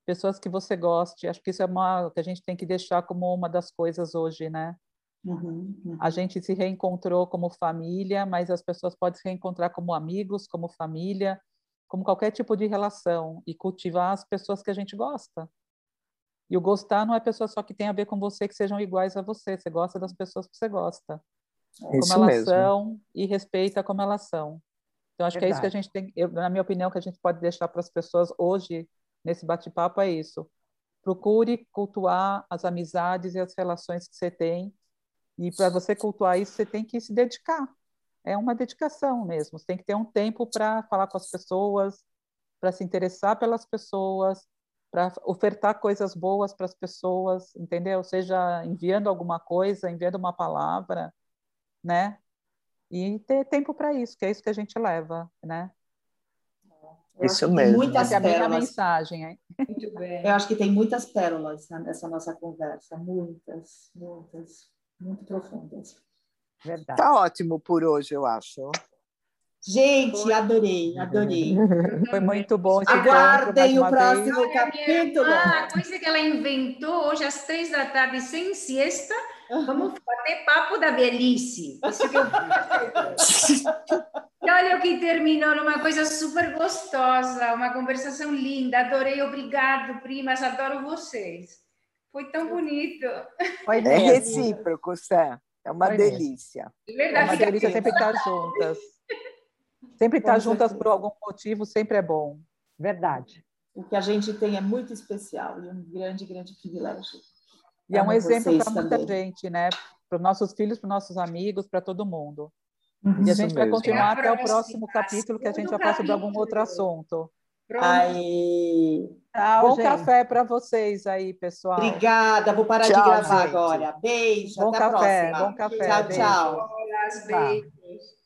pessoas que você goste. Acho que isso é uma que a gente tem que deixar como uma das coisas hoje, né? Uhum, uhum. A gente se reencontrou como família, mas as pessoas podem se reencontrar como amigos, como família, como qualquer tipo de relação e cultivar as pessoas que a gente gosta. E o gostar não é pessoa só que tem a ver com você, que sejam iguais a você. Você gosta das pessoas que você gosta. É como elas mesmo. são e respeita como elas são. Então, acho Verdade. que é isso que a gente tem, eu, na minha opinião, que a gente pode deixar para as pessoas hoje, nesse bate-papo, é isso. Procure cultuar as amizades e as relações que você tem e para você cultuar isso, você tem que se dedicar. É uma dedicação mesmo. Você tem que ter um tempo para falar com as pessoas, para se interessar pelas pessoas, para ofertar coisas boas para as pessoas, entendeu? Seja enviando alguma coisa, enviando uma palavra, né? E ter tempo para isso, que é isso que a gente leva, né? Isso mesmo. Muitas Essa é a minha mensagem. Hein? Muito bem. Eu acho que tem muitas pérolas nessa nossa conversa, muitas, muitas muito profundas. Verdade. Tá ótimo por hoje, eu acho. Gente, adorei, adorei. Foi muito bom. Aguardem o próximo vez. capítulo. Ah, a coisa que ela inventou hoje às três da tarde, sem siesta, vamos bater papo da velhice. Isso que eu E olha o que terminou numa coisa super gostosa, uma conversação linda. Adorei, obrigado, primas, adoro vocês. Foi tão bonito. Foi é recíproco, Sam. É uma Foi delícia. É verdade. É uma delícia sempre estar juntas. Sempre estar juntas por algum motivo sempre é bom. Verdade. O que a gente tem é muito especial e um grande, grande privilégio. E é um exemplo para muita gente, né? Para os nossos filhos, para os nossos amigos, para todo mundo. Uhum. E a gente vai continuar até o próximo capítulo, que a gente vai falar sobre algum outro assunto. Aí. Tchau, Bom gente. café para vocês aí, pessoal. Obrigada, vou parar tchau, de gravar gente. agora. Beijo, bom até café, a próxima. Bom café, tchau, beijo. tchau. Beijos.